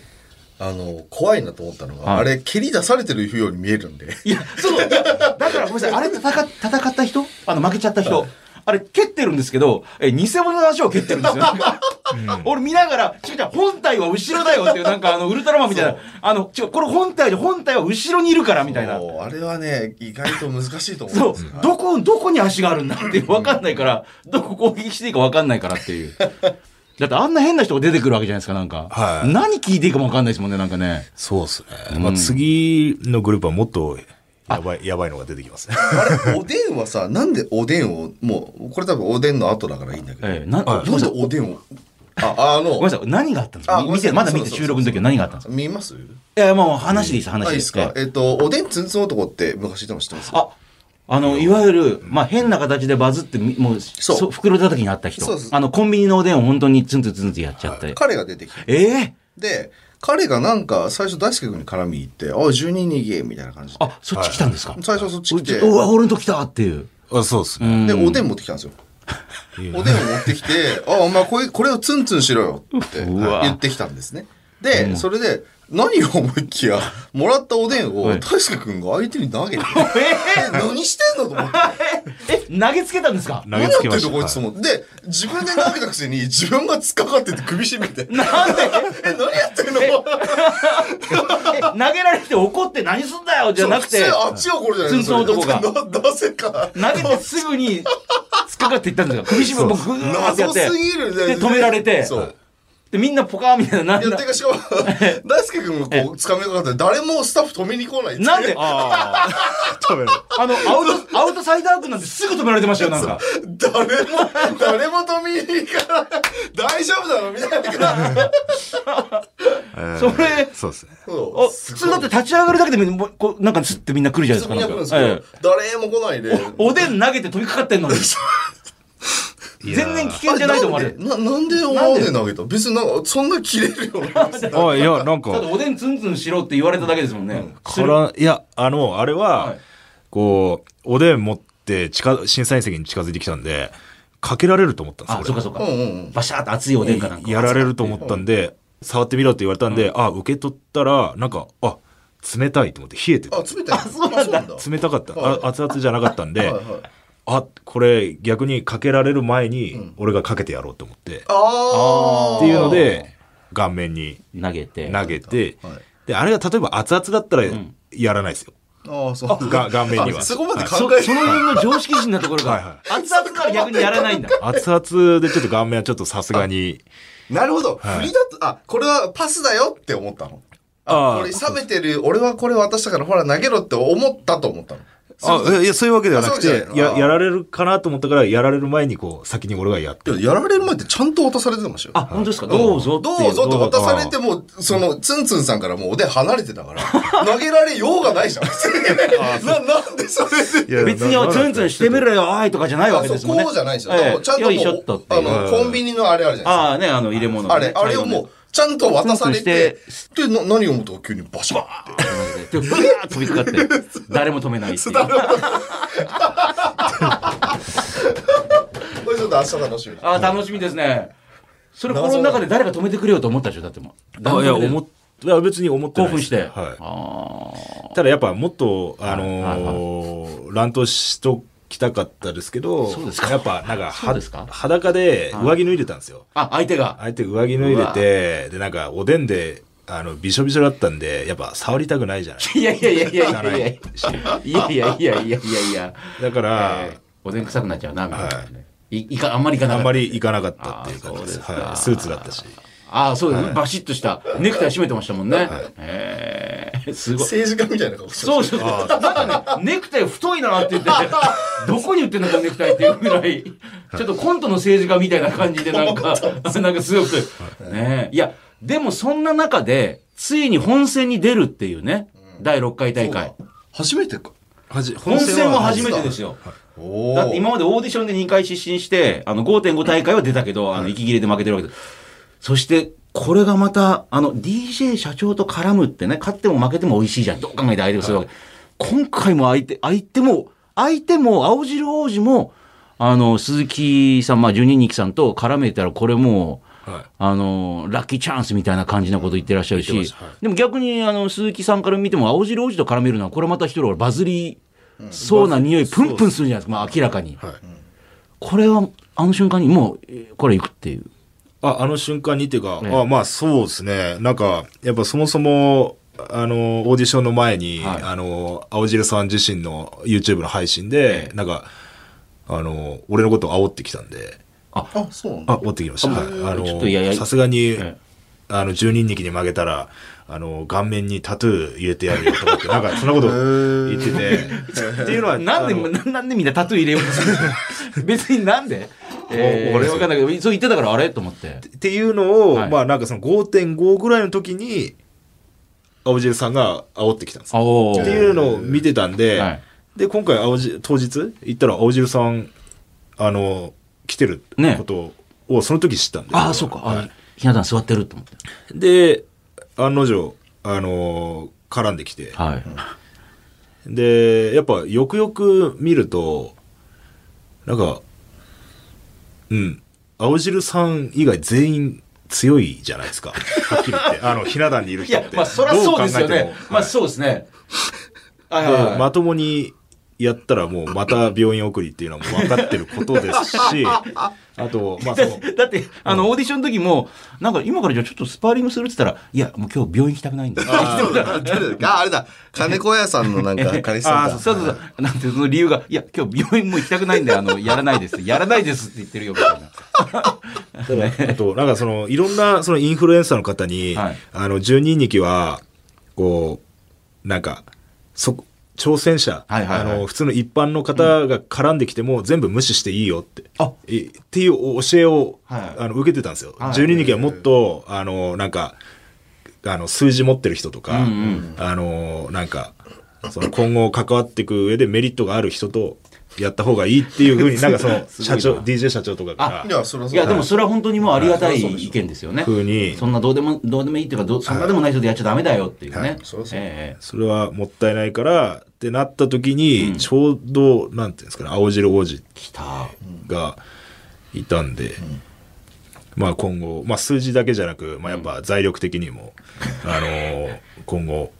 あの、怖いなと思ったのが、はいあれ蹴り出されてるように見えるんで。いや、そう、いやだからごめんなさい、あれ戦っ戦った人？あの、負けちゃった人？あれ、蹴ってるんですけど、え、偽物の足を蹴ってるんですよ。俺見ながら、違う違う、本体は後ろだよっていう、なんかあの、ウルトラマンみたいな、あの、違う、これ本体で、本体は後ろにいるから、みたいな。そうあれはね、意外と難しいと思うんそうですよ。、どこ、どこに足があるんだっていう、わかんないから、どこ攻撃していいかわかんないからっていう。だってあんな変な人が出てくるわけじゃないですか、なんか。はい。何聞いていいかもわかんないですもんね、なんかね。そうですね。まあ次のグループはもっとやばい、やばいのが出てきます。ね。あれ、おでんはさ、なんでおでんを、もう、これ多分おでんの後だからいいんだけど。ええな、はい。なんでおでんを、あ、あの、ごめんなさい、何があったんですか？見て、まだ見て収録の時は何があったんですか？見ます？いや、もう話でいいです、話あ、でいいですか？ええ。えっと、おでんつんつん男って昔でも知ってます？あ、あの、いわゆる、まあ、変な形でバズってみ、もう、そうそ袋叩きにあった人。あの、コンビニのおでんを本当にツンツンツンツンやっちゃって。彼が出てきて。ええで、彼がなんか最初大輔君に絡みに行って、あ、12人逃げみたいな感じで。あ、そっち来たんですか？最初そっち来て、うわ、俺のと来たっていう。あそうですね。で、おでん持ってきたんですよ。おでんを持ってきて、あ、お前これ、これをツンツンしろよって言ってきたんですね。で、それで、何を思いきや、もらったおでんをはい大輔君が相手に投げて、ええ何してんのと思って。ええ、投げつけたんですか？投何やってんのげつけました。こいつと思って。で、自分で投げたくせに自分が突っかかってて首絞めて。なんで？え、何やってんの？え投げられて怒って何すんだよ？じゃなくて、あっちがこれじゃないツンツン男がななぜか。投げてすぐに突っかかっていったんですか首絞め僕グーってやって。謎すぎるねで、止められて。そう。で、みんなポカーみたいな、なんいや、だてかしかも、大輔君がこう、掴みかかって、誰もスタッフ止めに来ないってなんで？ああ、食べる。あの、アウト、アウトサイダー君なんてすぐ止められてましたよ、なんか。誰も、誰も止めに行かない。大丈夫なの？みたいな。それ、そうですね。そうあ普通だって立ち上がるだけでみんな、こうなんかスッてみんな来るじゃないですか。すぐになんかやるんですけど、え誰も来ないで。えおでん投げて飛びかかってんのに。全然危険じゃないと思われる。ななんでお前で？投げた？別になんか、そんな切れるような。あいや、なんかただ、おでんツンツンしろって言われただけですもんね。するから、いや、あの、あれは、はいこう、おでん持って近、審査員席に近づいてきたんで、かけられると思ったんですあ、そうかそうかうんうんうん。バシャーって熱いおでんかなんか。やられると思ったんで、触ってみろって言われたんで、あ、受け取ったら、なんか、あ、冷たいと思って冷えてたあ、。冷たい。あ、そうなんだ。冷たかった。はいあ熱々じゃなかったんではいはい、あ、これ逆にかけられる前に、俺がかけてやろうと思って、あーっていうので、顔面に投げて。投げてはい、で、あれが例えば熱々だったらやらないですよ。ああ、そう。が顔面にはあそこまでそ考えその辺の常識人なところはいがは、熱々なら逆にやらないんだ。熱々でちょっと顔面はちょっとさすがに、なるほど。はい振りだと、あ、これはパスだよって思ったの。あ、あーこれ冷めてる、俺はこれ渡したからほら投げろって思ったと思ったの。あ、いや、そういうわけではなくてや、やられるかなと思ったから、やられる前にこう、先に俺がやって。いや、やられる前ってちゃんと渡されてましたよ。あ、本当ですか？どうぞ。どうぞって渡されても、その、ツンツンさんからもうおでん離れてたから、投げられようがないじゃん。な、なんでそれで？いや別にツンツンしてみろよ、あいとかじゃないわけですもんね。あそこじゃないですよ。ちゃんとよいしょっもう、とっていう。あの、コンビニのあれあるじゃないああね、あの入れ物。あれ、あれをもう、ちゃんと渡されて、で、な何を思ったか急にバシャーって。で、ブワーッ飛びかかって、誰も止めないっていう。これちょっと明日楽しみ。ああ、楽しみですね。それ心の中で誰か止めてくれようと思ったでしょだってもう。あいや、思っいや別に思ってないです興奮して。はい。あただやっぱもっと、あのー乱闘しときたかったですけど、やっぱなんかそうですか？は裸で上着脱いでたんですよ。あ。あ、相手が？相手上着脱いでて、でなんかおでんで、あの、びしょびしょだったんで、やっぱ触りたくないじゃないいやいやいやいやいやいやいや。汚いやいやいやいや。だから、えーおでん臭くなっちゃうな、みたいなね。いいか、あんまりいかなかった。あんまり行かなかったっていう感じです。はい。スーツだったし。ああ、そうです。バシッとした。ネクタイ締めてましたもんね。ええすごい。政治家みたいな顔してそうそう。なんかね、ネクタイ太いなって言って、どこに売ってんのかネクタイっていうぐらい、ちょっとコントの政治家みたいな感じでなんか、なんかすごく。ねえいや、でもそんな中で、ついに本戦に出るっていうね、第6回大会。初めてか。はじ本戦は初めてですよ。おだって今までオーディションで2回失神して、あの5.5大会は出たけど、あの息切れで負けてるわけです。そして、これがまた、あの、DJ 社長と絡むってね、勝っても負けても美味しいじゃん。どう考えて相手をするわけ。今回も相手、相手も、相手も、青汁王子も、あの、鈴木さん、まあ、十二日さんと絡めたら、これもう、はいあの、ラッキーチャンスみたいな感じなこと言ってらっしゃるし、はいでも逆に、あの、鈴木さんから見ても、青汁王子と絡めるのは、これまた一人バズりそうな匂い、プンプンするじゃないですか、まあ、明らかに。はい。これは、あの瞬間にもう、えーこれ行くっていう。あ、あの瞬間にっていうか、ええ。あまあそうですね。なんか、やっぱそもそも、あの、オーディションの前に、はい。あの、青汁さん自身の YouTube の配信で、ええ。なんか、あの、俺のことを煽ってきたんで、あ、そうなんだ。あ、煽ってきました。はい。あの、さすがに、えあの、十人力に負けたら、あの、顔面にタトゥー入れてやるよと思って、なんか そんなこと言ってて、っていうのは、なんで、ななんでみんなタトゥー入れようとするの？別になんで？えー、俺わかんないけど、そう言ってたからあれと思って。っていうのを、はいまあなんかその5.5ぐらいの時に、青汁さんが煽ってきたんですっていうのを見てたんで、はいで、今回青汁、当日行ったら青汁さん、あの、来てるねことをその時知ったんで。ああ、そうか。ひな壇座ってると思って。いで、案の定、あの、絡んできて、はい。で、やっぱよくよく見ると、なんか、うん、青汁さん以外全員強いじゃないですか。はっきり言って。あの、ひな壇にいるい人って。、やまあ、そりゃそうですよね。まあ、そうですね。はいはいはいでまともにやったらもうまた病院送りっていうのはもう分かってることですし、あと、まあその、だって、あの、オーディションの時も、なんか、今からじゃあちょっとスパーリングするって言ったら、いや、もう今日病院行きたくないんだよ。ああ、あれだ。金子屋さんのなんか彼氏さんだ。あそうそうそう。なんて、その理由が、いや、今日病院も行きたくないんで、あの、やらないです。やらないですって言ってるよ、みたいな。あと、なんかその、いろんなそのインフルエンサーの方に、はいあの、十人力は、こう、なんか、そ、挑戦者、はいはいはい。あの、普通の一般の方が絡んできても全部無視していいよって。あ。いっていう教えを、はい。あの受けてたんですよ。はい。十人力はもっと、あの、なんか、あの、数字持ってる人とか、うんうん。あの、なんか、その今後関わっていく上でメリットがある人とやった方がいいっていうふうに、なんかその、社長、DJ 社長とかかいや、それはいや、でもそれは本当にもうありがたいはい意見ですよね。ら、ふうに、そんなどうでも、どうでもいいっていうか、そんなでもない人でやっちゃダメだよっていうね。はい。そええそれはもったいないからってなった時に、ちょうど、なんていうんですかね、青汁王子。がいたんで、まあ今後、まあ数字だけじゃなく、まあやっぱ財力的にも、あのー今後、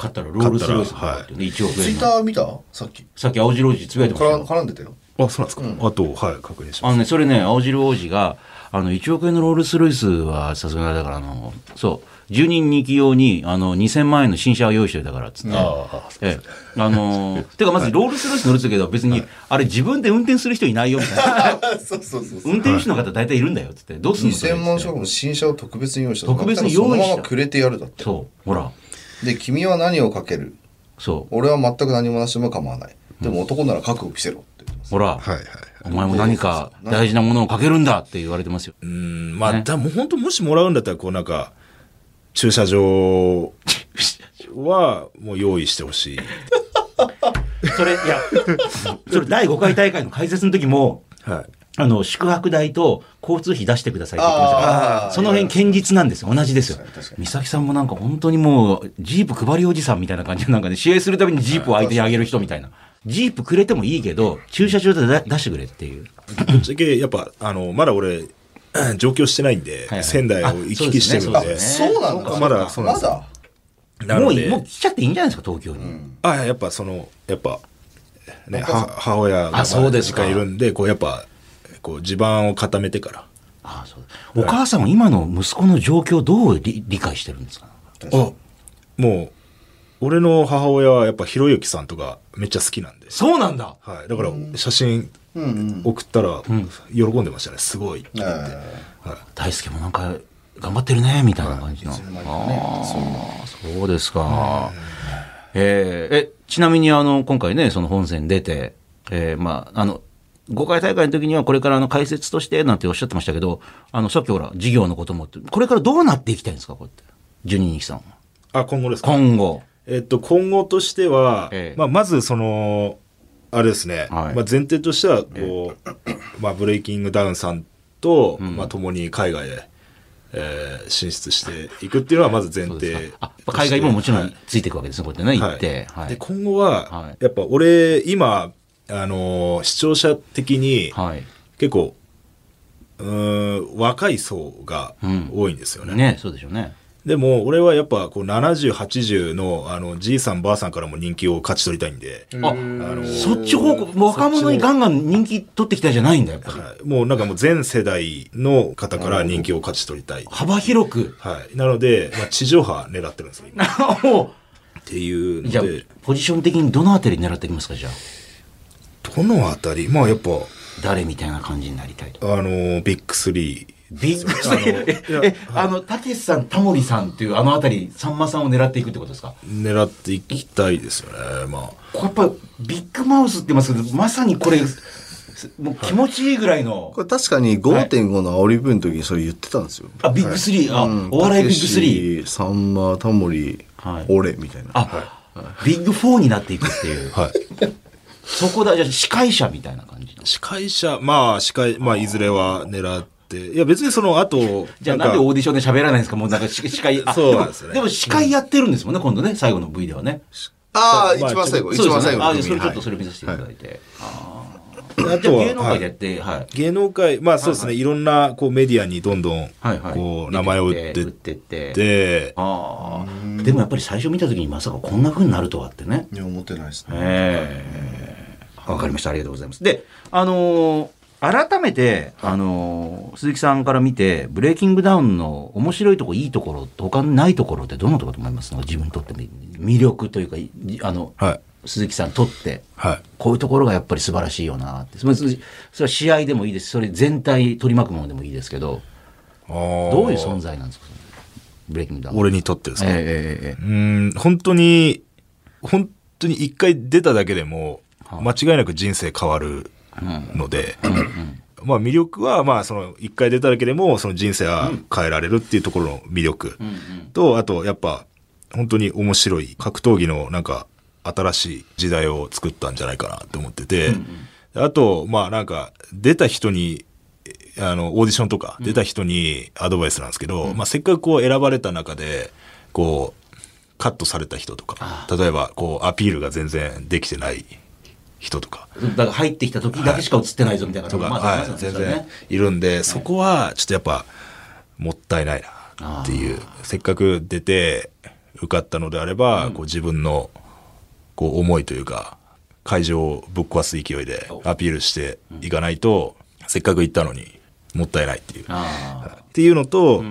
勝ったらロールスロイス勝ったらだってね、1億ツイ円の。ッター見た？さっき。さっき青白王子つぶやいてました絡よ。絡んでたよ。あ、そうなんですか、あと、はい、確認します。あのね、それね、青汁王子が、あの、1億円のロールスロイスはさすがだから、あの、そう、10人2機用に、あの、2000万円の新車を用意してたから、つって。あええ。あのーてかまずロールスロイス乗るってけど、別に、あれ自分で運転する人いないよ、みたいな。あ。そうそうそうそう。運転手の方大体いるんだよ、つって。どうすんのそれ2000万食の新車を特別に用意した。特別に用意したそのままくれてやるだって。そう、ほら。で、君は何をかける？そう。俺は全く何もなしでも構わない。でも男なら覚悟着せろって言ってます。ほら、はいはい。お前も何か大事なものをかけるんだって言われてますよ。うん、まあ、ねだもう本当もしもらうんだったら、こうなんか、駐車場はもう用意してほしい。それ、いや、それ第5回大会の解説の時も、はい。あの、宿泊代と交通費出してくださいって言ってましたから、その辺堅実なんですよ。同じですよ。美咲さんもなんか本当にもう、ジープ配りおじさんみたいな感じで、なんかね、試合するたびにジープを相手にあげる人みたいな。ジープくれてもいいけど、駐車場で出出してくれっていう。ぶっちゃけ、やっぱ、あの、まだ俺、上京してないんで、はいはい仙台を行き来してるんで、あそうなんだ。まだそうなんですだ。もういもう来ちゃっていいんじゃないですか、東京に。あやっぱそのやっぱねは母親があそうですか実家にいるんでこうやっぱこう地盤を固めてから。ああそう。お母さんは今の息子の状況をどう理理解してるんですか？あもう俺の母親はやっぱひろゆきさんとかめっちゃ好きなんで、そうなんだ。はい、だから写真送ったら喜んでましたね。すごいって言って、はい。大輔もなんか頑張ってるねみたいな感じの、ああそうですか、えーえちなみにあの今回ねその本戦出て、えーまああの5回大会の時にはこれからあの解説としてなんておっしゃってましたけどあのさっきほら事業のこともってこれからどうなっていきたいんですかこうやって？ジュニーさん。はあ今後ですか？今後。えっと、今後としては、ええ。まあ、まずその、あれですね、はい。まあ、前提としては、こう、まあ、ブレイキングダウンさんと、まあ、共に海外へ、えー進出していくっていうのはまず前提海外ももちろはい。んついていくわけですねこうやってね行はい。って、はい。で今後は、はい。やっぱ俺今あのー視聴者的にはい。結構うーん若い層が多いんですよね、ねそうでしょうね。でも俺はやっぱこう7080のあのじいさんばあさんからも人気を勝ち取りたいんで、ああのーそっち方向若者にガンガン人気取ってきたじゃないんだやっぱり。はい。もうなんかもう全世代の方から人気を勝ち取りたい。幅広く。はい。なので、まあ、地上波狙ってるんですよ、今。っもていううじゃあので、ポジション的にどのあたり狙っていきますかじゃあ？どのあたり？まあやっぱ、誰みたいな感じになりたいと？あのー、ビッグスリー。ビッグスリー？ええあのたけしさんタモリさんっていうあのあたりさんまさんを狙っていくってことですか？狙っていきたいですよね。まあ。これやっぱビッグマウスって言いますけどまさにこれもう気持ちいいぐらいの、これ確かに5.5の煽り文の時にそれ言ってたんですよ。あビッグスリー、あ、うん。お笑いビッグスリー。さんま、タモリ、はい。俺みたいな。あ、ビッグ4になっていくっていう。はい。そこだじゃあ司会者みたいな感じの？司会者、まあ、司会、まあ、いずれは狙って、いや、別にその後、じゃあなんでオーディションで喋らないんですか？もうなんか司司会。あ そうなんですよねでも司会やってるんですもんね、今度ね、最後の V ではね。ああ、まあ一番最後、一番最後の組それちょっとそれ見させていただいて。ああとはあ芸能界でやって、はい。芸能界、まあそうですね、いろんなこうメディアにどんどん、はいはい。こう、名前を売ってってって。て、ああ。でもやっぱり最初見た時にまさかこんな風になるとはってね。いや、思ってないですね。ええわかりました。ありがとうございます。で、あのー改めて、あのー鈴木さんから見て、ブレイキングダウンの面白いとこ、いいところ、他にないところってどんなところと思います？の自分にとってみ魅力というか、いあの、はい。鈴木さんにとって、はい。こういうところがやっぱり素晴らしいよなって。それは試合でもいいです。それ全体取り巻くものでもいいですけど、どどういう存在なんですか？ブレイキングダウン。俺にとってですか、ええええええうーん、本当に、本当に一回出ただけでも、間違いなく人生変わるので、まあ魅力は、まあその一回出ただけでも、その人生は変えられるっていうところの魅力。と、あとやっぱ、本当に面白い格闘技のなんか新しい時代を作ったんじゃないかなと思ってて、あと、まあなんか出た人に、あの、オーディションとか出た人にアドバイスなんですけど、まあせっかくこう選ばれた中で、こう、カットされた人とか、例えばこうアピールが全然できてない人とか、だから入ってきた時だけしか映ってないぞみたいなとか、まあ全然いるんで、そこはちょっとやっぱもったいないなっていう、せっかく出て受かったのであれば、こう自分のこう思いというか、会場をぶっ壊す勢いでアピールしていかないと、せっかく行ったのにもったいないっていう。あっていうのと、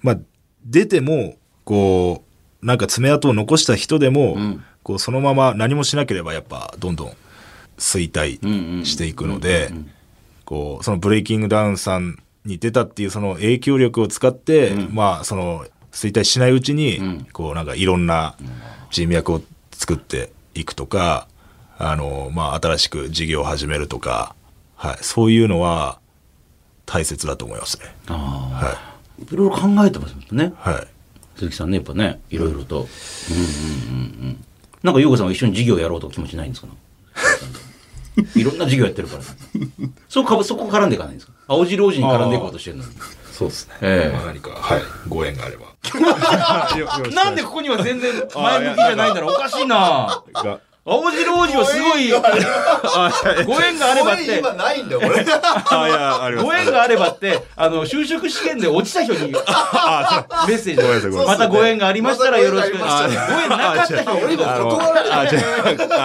まあ、出ても、こう、なんか爪痕を残した人でも、こう、そのまま何もしなければ、やっぱ、どんどん衰退していくので、こう、そのブレイキングダウンさんに出たっていうその影響力を使って、まあ、その、衰退しないうちに、こう、なんかいろんな人脈を作っていくとか、あの、まあ、新しく事業を始めるとか、はい、そういうのは大切だと思いますね。はい。あいろいろ考えてますもんね。はい。鈴木さんねやっぱねいろいろと、うん、うんうんうん。なんか優子さんは一緒に事業やろうと気持ちないんですか？いろんな事業やってるから。そこかそこ絡んでいかないんですか？青白王子に絡んでいこうとしてるのに。そうですね。ええ。まあ何か、はい、ご縁があれば。なんでここには全然前向きじゃないんだろう。おかしいな。が、青汁王子はすごい、ご縁があればって、今ないんだよ、これ。あ、いや、あります。ご縁があればって、あの、就職試験で落ちた人にメッセージまたご縁がありましたらよろしく。ご縁なかった人俺断ら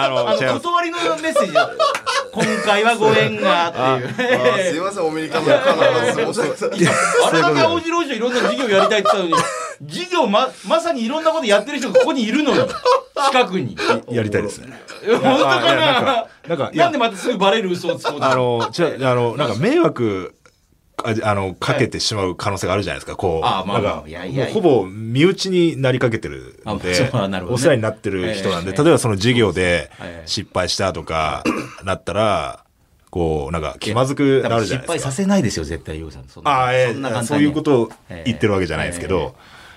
の。断りのメッセージ。今回はご縁がっていう。あすいません、アメリカのカナダのスポーツ。あれだけ青白王子いろんな授業やりたいって言ったのに、授業ま、まさにいろんなことやってる人がここにいるのに、近くに。やりたいですね。本当かな？んなんかなんでまたすぐバレる嘘をつこうとあの、ちょ、あの、なんか迷惑、ああの、かけてしまう可能性があるじゃないですか、こう。あまあまあなんかいやいや。ほぼ身内になりかけてるので、お世話になってる人なんで、ええ例えばその授業でええ失敗したとか、なったら、こう、なんか気まずくなるじゃない失敗さですか。せないですよ、絶対、ヨウさん。そんなああ、えそんな簡単に。えそういうことを言ってるわけじゃないですけど、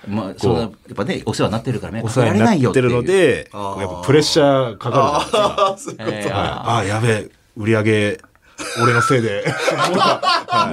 まあ、そんな、やっぱね、お世話になってるからね、お世話になってるので、やっぱプレッシャーかかるじゃないですか。ああ、やべえ、売り上げ、俺のせいで。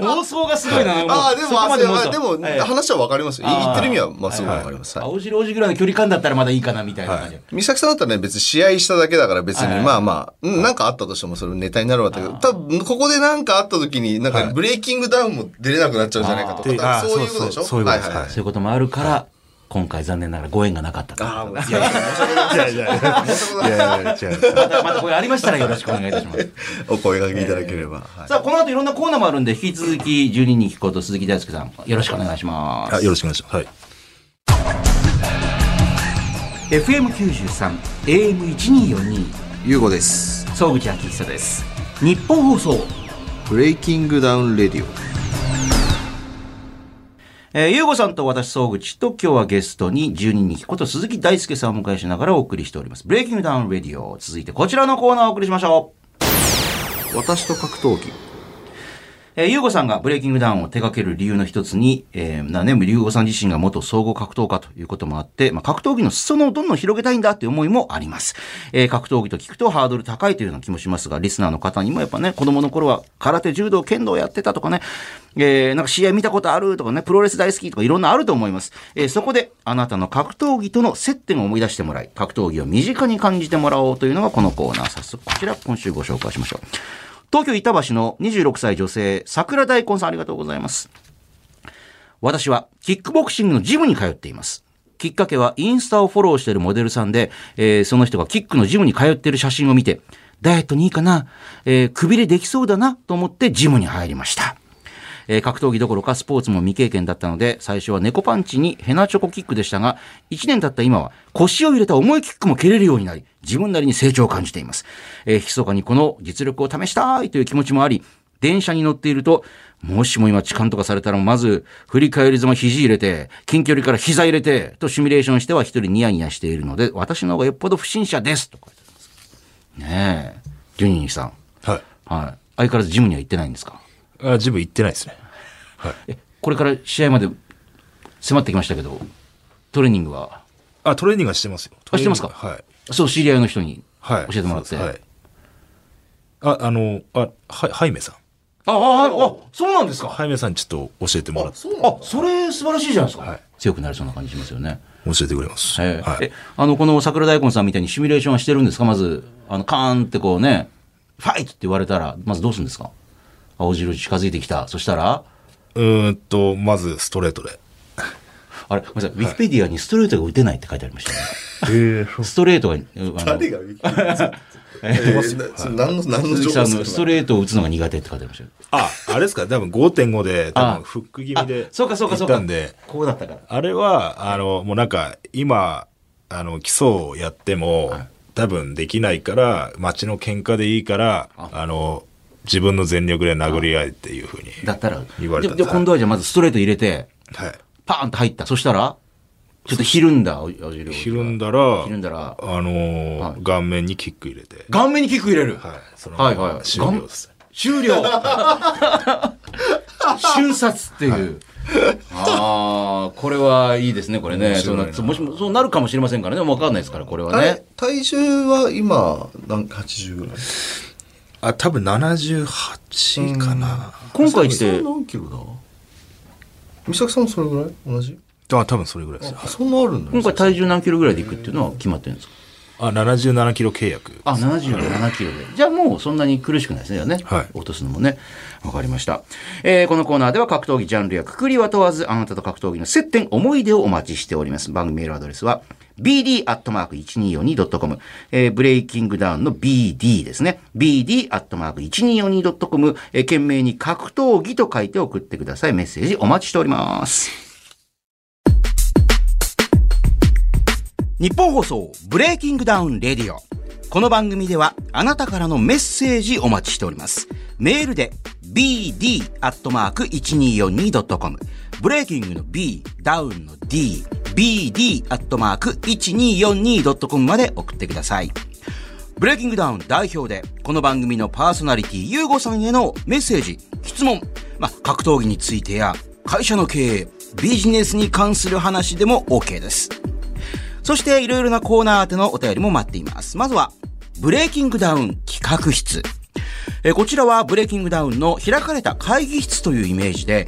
妄想がすごいな。ああ、でも、でも、ええ話はわかりますよ。言ってる意味は、まあ、すごい。わかります。はい。青白王子ぐらいの距離感だったらまだいいかな、みたいな感じ。美咲さんだったらね、別に試合しただけだから別に、はいまあまあ、うんなんかあったとしてもそれネタになるわけだけど、多分ここでなんかあった時に、なんかブレイキングダウンも出れなくなっちゃうんじゃないかとか、そういうことでしょ？そういうことです。はいはい。そういうこともあるから、今回残念ながらご縁がなかったいやいやいやいやいや、いやいや、違う。また、またこれありましたらよろしくお願いいたします。お声掛けいただければ。はいさあ、この後いろんなコーナーもあるんで、引き続き12人聞くこと鈴木大輔さん、よろしくお願いします。あよろしくお願いします。はい。FM93、AM1242、ゆうごです。総口昭久です。日本放送。ブレイキングダウンレディオ。えー、ゆうごさんと私、総口と今日はゲストに10人ニキこと鈴木大輔さんをお迎えしながらお送りしております。ブレイキングダウンレディオ。続いてこちらのコーナーをお送りしましょう。私と格闘技。えー、ゆうごさんがブレイキングダウンを手掛ける理由の一つに、えー、なね、ゆうごさん自身が元総合格闘家ということもあって、まあ、格闘技の裾野をどんどん広げたいんだっていう思いもあります。えー、格闘技と聞くとハードル高いというような気もしますが、リスナーの方にもやっぱね、子供の頃は空手、柔道、剣道やってたとかね、えー、なんか試合見たことあるとかね、プロレス大好きとかいろんなあると思います。えー、そこであなたの格闘技との接点を思い出してもらい、格闘技を身近に感じてもらおうというのがこのコーナー。早速こちら今週ご紹介しましょう。東京板橋の26歳女性、桜大根さんありがとうございます。私はキックボクシングのジムに通っています。きっかけはインスタをフォローしているモデルさんで、えーその人がキックのジムに通っている写真を見て、ダイエットにいいかな、えーくびれできそうだなと思ってジムに入りました。えー格闘技どころかスポーツも未経験だったので、最初は猫パンチにヘナチョコキックでしたが、1年経った今は腰を入れた重いキックも蹴れるようになり、自分なりに成長を感じています。えー、密かにこの実力を試したいという気持ちもあり、電車に乗っていると、もしも今痴漢とかされたらまず、振り返りざま肘入れて、近距離から膝入れて、とシミュレーションしては一人ニヤニヤしているので、私の方がよっぽど不審者です。と書いてあります。ねえ。ジュニーさん。はい。はい。相変わらずジムには行ってないんですか？あ、ジム行ってないですね。えこれから試合まで迫ってきましたけど、トレーニングは、あ、トレーニングはしてますよ。あしてますか？はい。そう、知り合いの人にはい。教えてもらって。はい。あ、あの、あ、は、ハイメさん。ああ、あ、あ、そうなんですか？ハイメさんにちょっと教えてもらって、あ、それ素晴らしいじゃないですか。はい強くなりそうな感じしますよね。教えてくれます。ええはいえ。あの、この桜大根さんみたいにシミュレーションはしてるんですか？まず、あの、カーンってこうね、ファイトって言われたら、まずどうするんですか？青白近づいてきた。そしたら、うーんと、まずストレートで。あれ、ごめんなさい、ウィキペディアにストレートが打てないって書いてありましたね。ええストレートが、あの誰がウィキペディアえー何の、情報ストレレートを打つのが苦手って書いてありましたよ。あ、あれですか？多分5.5で、多あ分フック気味で。そうかそうかそうか。行ったんで、こうだったから。あれは、あの、もうなんか、今、あの、基礎をやっても、多分できないから、街の喧嘩でいいから、あの、自分の全力で殴り合えっていうふうに。だったら、言われたんですでで今度はじゃあまずストレート入れて、はい。パーンと入った。そしたら、ちょっとひるんだ、青白王子がひるんだら、ひるんだら、あのーはい顔面にキック入れて。顔面にキック入れる？はい。そのはいはい終了です。終了瞬殺っていう。ああ、これはいいですね、これね。そうなもしもそうなるかもしれませんからね。わかんないですから、これはね。体重は今、何、80ぐらい？あ、多分78かな。今回って何キロだ？美咲さんもそれぐらい？同じ？あ、多分それぐらいです。あ、そんなあるんだ今回体重何キロぐらいでいくっていうのは決まってるんですか？あ、77キロ契約。あ、77キロで。じゃあもうそんなに苦しくないですね。じゃあね。はい落とすのもね。わかりました。えーこのコーナーでは格闘技ジャンルやくくりは問わず、あなたと格闘技の接点、思い出をお待ちしております。番組メールアドレスは、bd.1242.com、えーブレイキングダウンの BD ですね。bd.1242.com、えー件名に格闘技と書いて送ってください。メッセージお待ちしております。ニッポン放送ブレイキングダウンレディオ。この番組ではあなたからのメッセージお待ちしております。メールで bd.1242.com ブレイキングの B、ダウンの D、bd.1242.com まで送ってください。ブレイキングダウン代表で、この番組のパーソナリティ、ゆうごさんへのメッセージ、質問、まあ、格闘技についてや、会社の経営、ビジネスに関する話でも OK です。そしていろいろなコーナー宛てのお便りも待っています。まずは、ブレイキングダウン企画室。えこちらはブレイキングダウンの開かれた会議室というイメージで、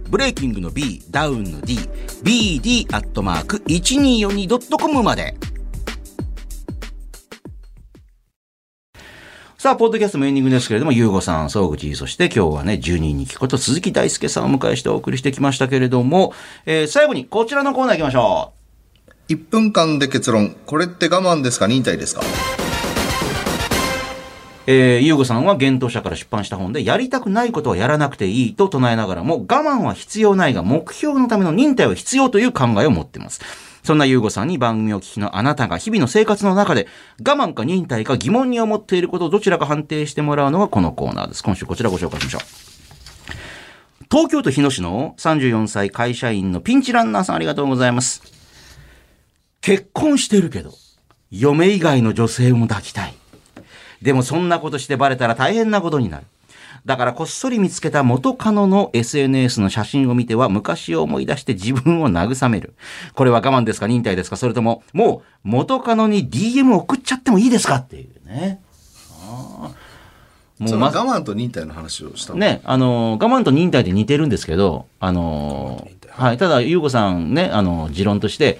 ブレイキングの B、ダウンの D、bd.1242.com まで。さあ、ポッドキャストもエンディングですけれども、ゆうごさん、総口、そして今日はね、12人に聞くこと、鈴木大輔さんをお迎えしてお送りしてきましたけれども、えー最後にこちらのコーナー行きましょう。1分間で結論。これって我慢ですか？忍耐ですか？えー、ゆうごさんは幻冬者から出版した本で、やりたくないことはやらなくていいと唱えながらも、我慢は必要ないが、目標のための忍耐は必要という考えを持っています。そんなゆうごさんに番組を聞きのあなたが日々の生活の中で、我慢か忍耐か疑問に思っていることをどちらか判定してもらうのがこのコーナーです。今週こちらご紹介しましょう。東京都日野市の34歳会社員のピンチランナーさんありがとうございます。結婚してるけど、嫁以外の女性も抱きたい。でもそんなことしてバレたら大変なことになる。だからこっそり見つけた元カノの SNS の写真を見ては昔を思い出して自分を慰める。これは我慢ですか？忍耐ですか？それとももう元カノに DM 送っちゃってもいいですか？っていうね。あーもそうのま我慢と忍耐の話をしたの？ね、あの、我慢と忍耐で似てるんですけど、あの、はい、ただ、ゆうこさんね、あの、持論として、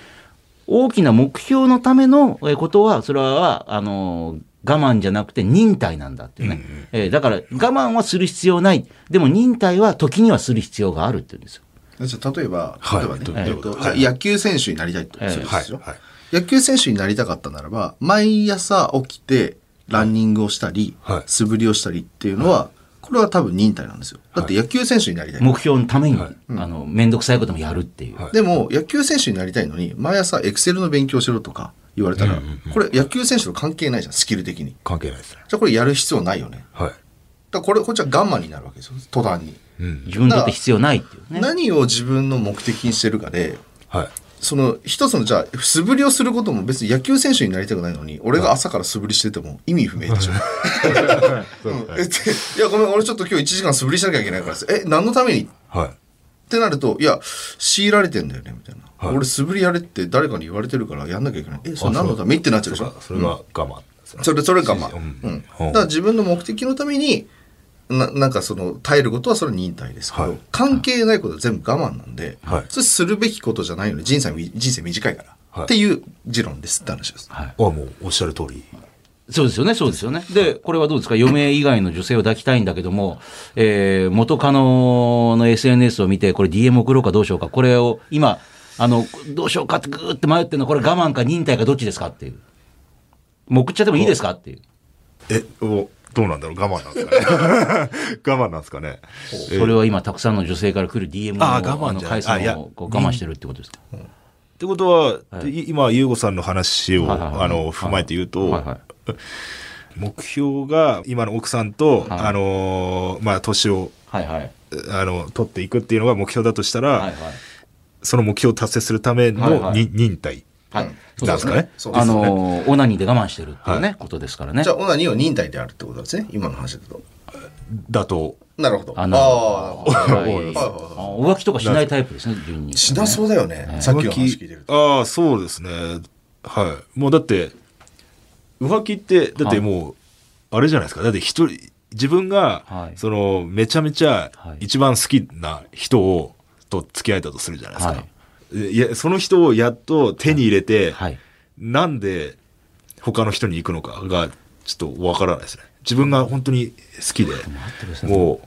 大きな目標のためのえことは、それは、あの、我慢じゃなくて忍耐なんだっていうね。えーだから、我慢はする必要ない。でも忍耐は時にはする必要があるって言うんですよ。じゃあ例えば、はい。例えばね、どえっとはい。野球選手になりたいとするんですよ、はい。はい。野球選手になりたかったならば、毎朝起きて、ランニングをしたり、はい。素振りをしたりっていうのは、ここれは多分忍耐なんですよ。だって野球選手になりたい。目標のために、あの、めんどくさいこともやるっていう。でも、野球選手になりたいのに、毎朝エクセルの勉強しろとか言われたら、これ野球選手と関係ないじゃん、スキル的に。関係ないですね。じゃあこれやる必要ないよね。はい。だこれ、こっちはガンマンになるわけですよ、途端に。自分にとって必要ないっていうね。何を自分の目的にしてるかで、はい。その一つのじゃあ素振りをすることも別に野球選手になりたくないのに俺が朝から素振りしてても意味不明でしょ。うんえっていやごめん俺ちょっと今日1時間素振りしなきゃいけないからさえ何のために？っはい。てなるといや強いられてんだよねみたいな、はい。俺素振りやれって誰かに言われてるからやんなきゃいけない。えそれ何のため？にってなっちゃうでしょ？それが我慢。それそれがまあ、ううん。ん、うん。だから自分の目的のためにななんかその耐えることはそれは忍耐ですけど、はい。関係ないことは全部我慢なんで、はい。それするべきことじゃないのに人生み人生短いから、はい。っていう持論ですって話です。はい。あ、もうおっしゃる通り。そうですよね、そうですよね。で、これはどうですか？嫁以外の女性を抱きたいんだけども、えー、元カノの SNS を見て、これ DM 送ろうかどうしようか、これを今、あの、どうしようかってぐーって迷ってるの、これ我慢か忍耐かどっちですかっていう。もう送っちゃってもいいですかっていう。え、おどうなんだろう？我慢なんですかね？我慢なんですかね？えそれは今、たくさんの女性から来る DM のあー我慢の回数をこう我慢してるってことですか？ってことは、い今、優吾さんの話を、はいはいはいあの、踏まえて言うと、はいはい目標が今の奥さんと、はいあのーまあ、年を、はいはい。あの、取っていくっていうのが目標だとしたら、はいはい。その目標を達成するための、はいはいに忍耐。はい。なんですかね。あの、オナニーで我慢してるっていうね、はことですからねじゃ。あオナニーを忍耐であるってことですね？今の話だと。だと、なるほど。あのあーあ浮気とかしないタイプですね、順に。しなそうだよね、さっきの話聞いてると。ああ、そうですね。はい。もうだって、浮気って、だってもう、あれじゃないですか。だって一人、自分が、はいその、めちゃめちゃはい一番好きな人を、と付き合えたとするじゃないですか。はいいや、その人をやっと手に入れて、はい。なんで他の人に行くのかが、ちょっとわからないですね。自分が本当に好きで、も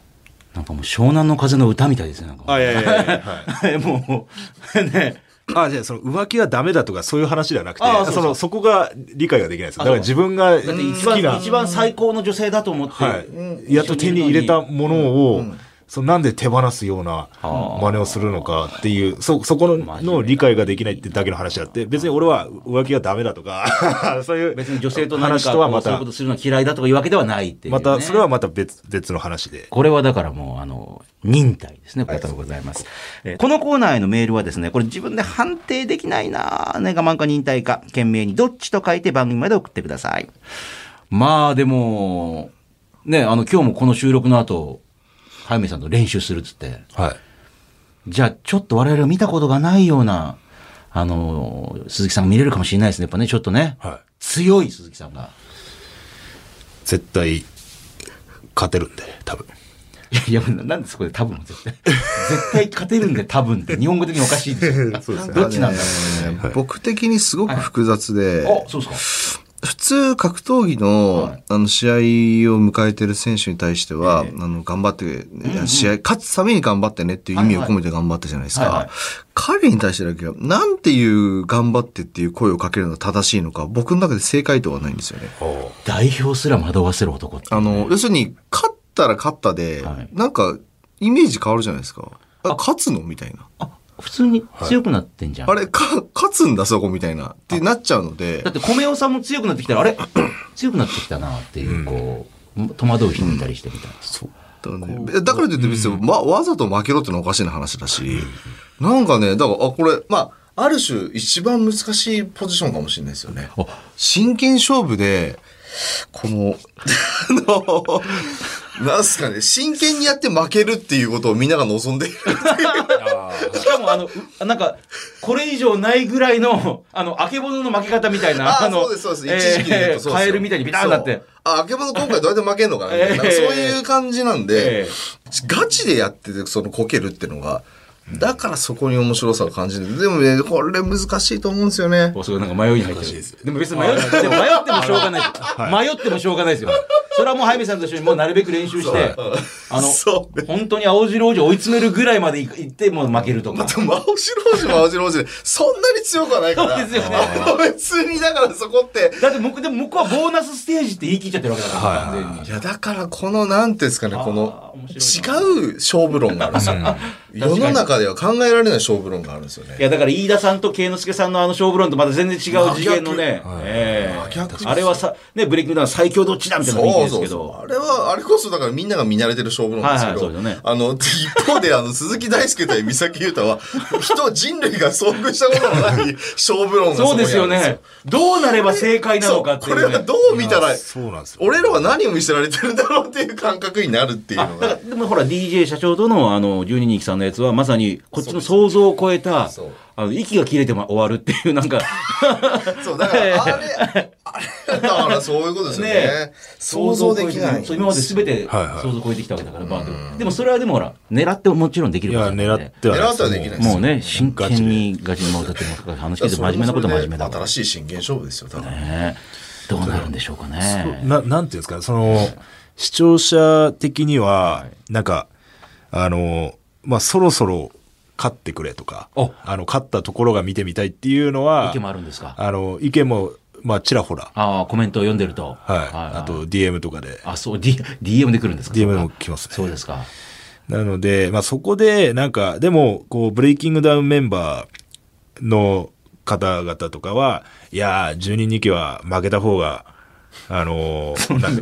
なんかもう湘南の風の歌みたいですね、なんか。う、あ、いやいやいや、はい。もう、ね。あ、じゃあその浮気はダメだとかそういう話ではなくて、その、そこが理解ができないです。だあから自分が好きな、一番最高の女性だと思って、はい。やっと手に入れたものを、そのなんで手放すような真似をするのかっていう、そ、そこのの理解ができないってだけの話であって、別に俺は浮気はダメだとか、そういう別に女性と何話かとはまたそういうこ、とするの嫌いだとかいうわけではないっていう、ね。また、それはまた別、別の話で。これはだからもう、あの、忍耐ですね。ありがとうございます。えーこのコーナーへのメールはですね、これ自分で判定できないなね、我慢か忍耐か、懸命にどっちと書いて番組まで送ってください。まあでも、ね、あの、今日もこの収録の後、早見さんと練習するっつって、はい。じゃあちょっと我々が見たことがないような、あの、鈴木さんが見れるかもしれないですね。やっぱね、ちょっとね、はい。強い鈴木さんが。絶対、勝てるんで、多分。いや、いや、なんでそこで多分絶対。絶対勝てるんで多分って日本語的におかしいですよ。そうですねどっちなんだろね僕的にすごく複雑で、う。あ、そうですか。普通格闘技の,、はい。あの試合を迎えてる選手に対しては、あの頑張って、試合勝つために頑張ってねっていう意味を込めて頑張ったじゃないですか。はいはい。彼に対してだけは、なんていう頑張ってっていう声をかけるのが正しいのか、僕の中で正解とはないんですよね。代表すら惑わせる男ってね、あの、要するに、勝ったら勝ったで、はい。なんか、イメージ変わるじゃないですか。あ勝つの？みたいな。あ、普通に強くなってんじゃん。あれ、か、勝つんだ、そこみたいな。ってなっちゃうのでだっ、て米尾さんも強くなってきたら、あれ？強くなってきたなっていう、こう、戸惑う人もいたりしてみたいな。だからねだからといって別に、ま、わざと負けろってのはおかしいな話だし、なんかね、だから、あ、これ、まあ、ある種一番難しいポジションかもしれないですよね。あ真剣勝負で、この、あの、なんすかね、真剣にやって負けるっていうことをみんなが望んでいる。しかも、あの、うなんか、これ以上ないぐらいの、あの、あけぼのの負け方みたいな、あ、の、そうです、そうです。一時期で言うとそうですよカエルみたいにビターンなって。あ、あけぼの今回どうやって負けんのかなみたいな、ええそういう感じなんで、えガチでやってて、そのこけるっていうのが、だからそこに面白さを感じる。でもね、これ難しいと思うんですよね。おそれなんか迷いに入ってる。でも別に迷って、でも迷ってもしょうがない。迷ってもしょうがないですよ。それはもう、ハイメさんと一緒にもうなるべく練習して、あの本当に青白王子を追い詰めるぐらいまでい行って、もう負けるとか。でも、青白王子も青白王子で、そんなに強くはないから。そうですよね別に、だからそこって、だって僕、でも向こうはボーナスステージって言い切っちゃってるわけだから、はい完全にい。や、だから、この、なんていうんですかね、この違う勝負論があるんですよ。世の中では考えられない勝負論があるんですよね。いや、だから飯田さんと慶之助さんのあの勝負論とまた全然違う次元のね、ええ真逆ですあれはさ、ね、ブレイキングダウン最強どっちだみたいな雰囲気ですけそうそうそう。ど。あれは、あれこそだからみんなが見慣れてる勝負論ですけど、はいはいねあの、一方であの、鈴木大輔対三崎優太は、人、人類が遭遇したことのない勝負論がそうですよね。どうなれば正解なのかっていう、ね。これはどう見たら、そうなんですよ。俺らは何を見せられてるんだろうっていう感覚になるっていうのがだから。でもほら DJ 社長とのあの12人さんのやつはまさにこっちの想像を超えたあの息が切れても終わるっていうなんか。そう、だから、あれ、あれ、だからそういうことですよね。ね想像できない。そう今まで全てはいはい。想像を超えてきたわけだから、バーでもでもそれはでもほら狙ってもちろんできいや、ることなんで狙っては狙ってはできないもうね真剣にガチに回っても話聞いて真面目なことは真面目だ新しい真剣勝負ですよ、多分。ねどうなるんでしょうかね。ななんていうんですか、その、視聴者的には、なんか、あの、まあ、そろそろ勝ってくれとかお、あの、勝ったところが見てみたいっていうのは、意見もあるんですか？あの、意見も、まあ、ちらほら、ああコメントを読んでると。はい。あと、DM とかで、あそう、D、DM で来るんですか？DM でも来ますね。そうですか。なので、まあ、そこで、なんか、でも、こう、ブレイキングダウンメンバーの方々とかは、いやー、10人2期は負けた方が、あの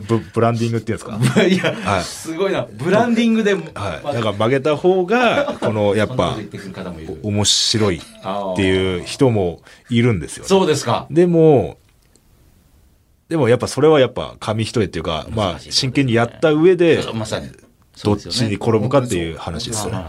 ブブランディングっていうんですか？いや、はいすごいな。ブランディングで、はい。なんか負けた方が、この、やっぱ。面白いっていう人もいるんですよ、ね。そうですか。でも、でもやっぱそれはやっぱ紙一重っていうか、まあ真剣にやった上で、まさに。どっちに転ぶかっていう話ですよね。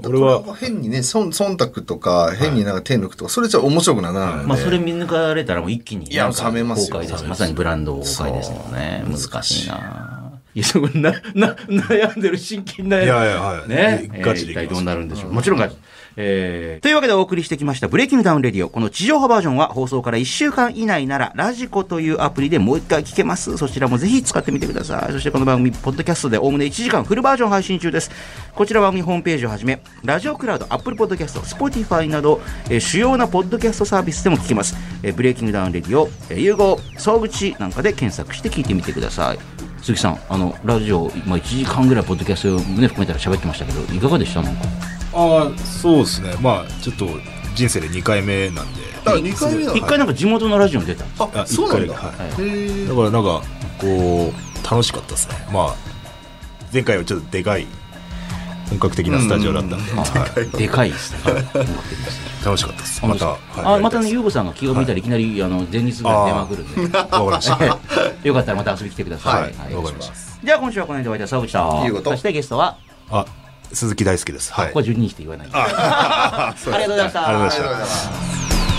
うん俺は、変にね、忖忖度とか、変になんか手抜くとか、それじゃ面白くならないので。まあ、それ見抜かれたらもう一気に。いや冷めますよ。まさにブランド崩壊ですよね。そう難しいな。いや、そこな、な、悩んでる真剣な。いやいやはいね。ガチでえー一体どうなるんでしょう。もちろんガチ。えーというわけでお送りしてきましたブレイキングダウンレディオ。この地上波バージョンは放送から1週間以内ならラジコというアプリでもう一回聞けます。そちらもぜひ使ってみてください。そしてこの番組、ポッドキャストでおおむね1時間フルバージョン配信中です。こちら番組ホームページをはじめ、ラジオクラウド、アップルポッドキャスト、スポティファイなど、えー主要なポッドキャストサービスでも聞けます。えーブレイキングダウンレディオ、えー融合、総口なんかで検索して聞いてみてください。鈴木さん、あの、ラジオ、まあ、1時間ぐらいポッドキャストを、ね、含めたら喋ってましたけど、いかがでした？なんか。ああ、そうですね。まあ、ちょっと人生で2回目なんで。あ、2回目なの一回なんか地元のラジオに出たんですあ、そうなんだ。一回はいへーだからなんか、こう、楽しかったですね。まあ、前回はちょっとでかい、本格的なスタジオだったんで、はいでかいですね。楽しかったです。また、はいあ、またね、ゆうごさんが気が向いたらいきなり、あの、前日ぐらい電話来るんで。わかりました。よかったらまた遊びに来てください。はいわかりました。じゃあ今週はこの辺でお会いいたい沢口と。ゆうごとそしてゲストは、あ、鈴木大輔です。はい。ここは12にして言わない。ありがとうございました。ありがとうございました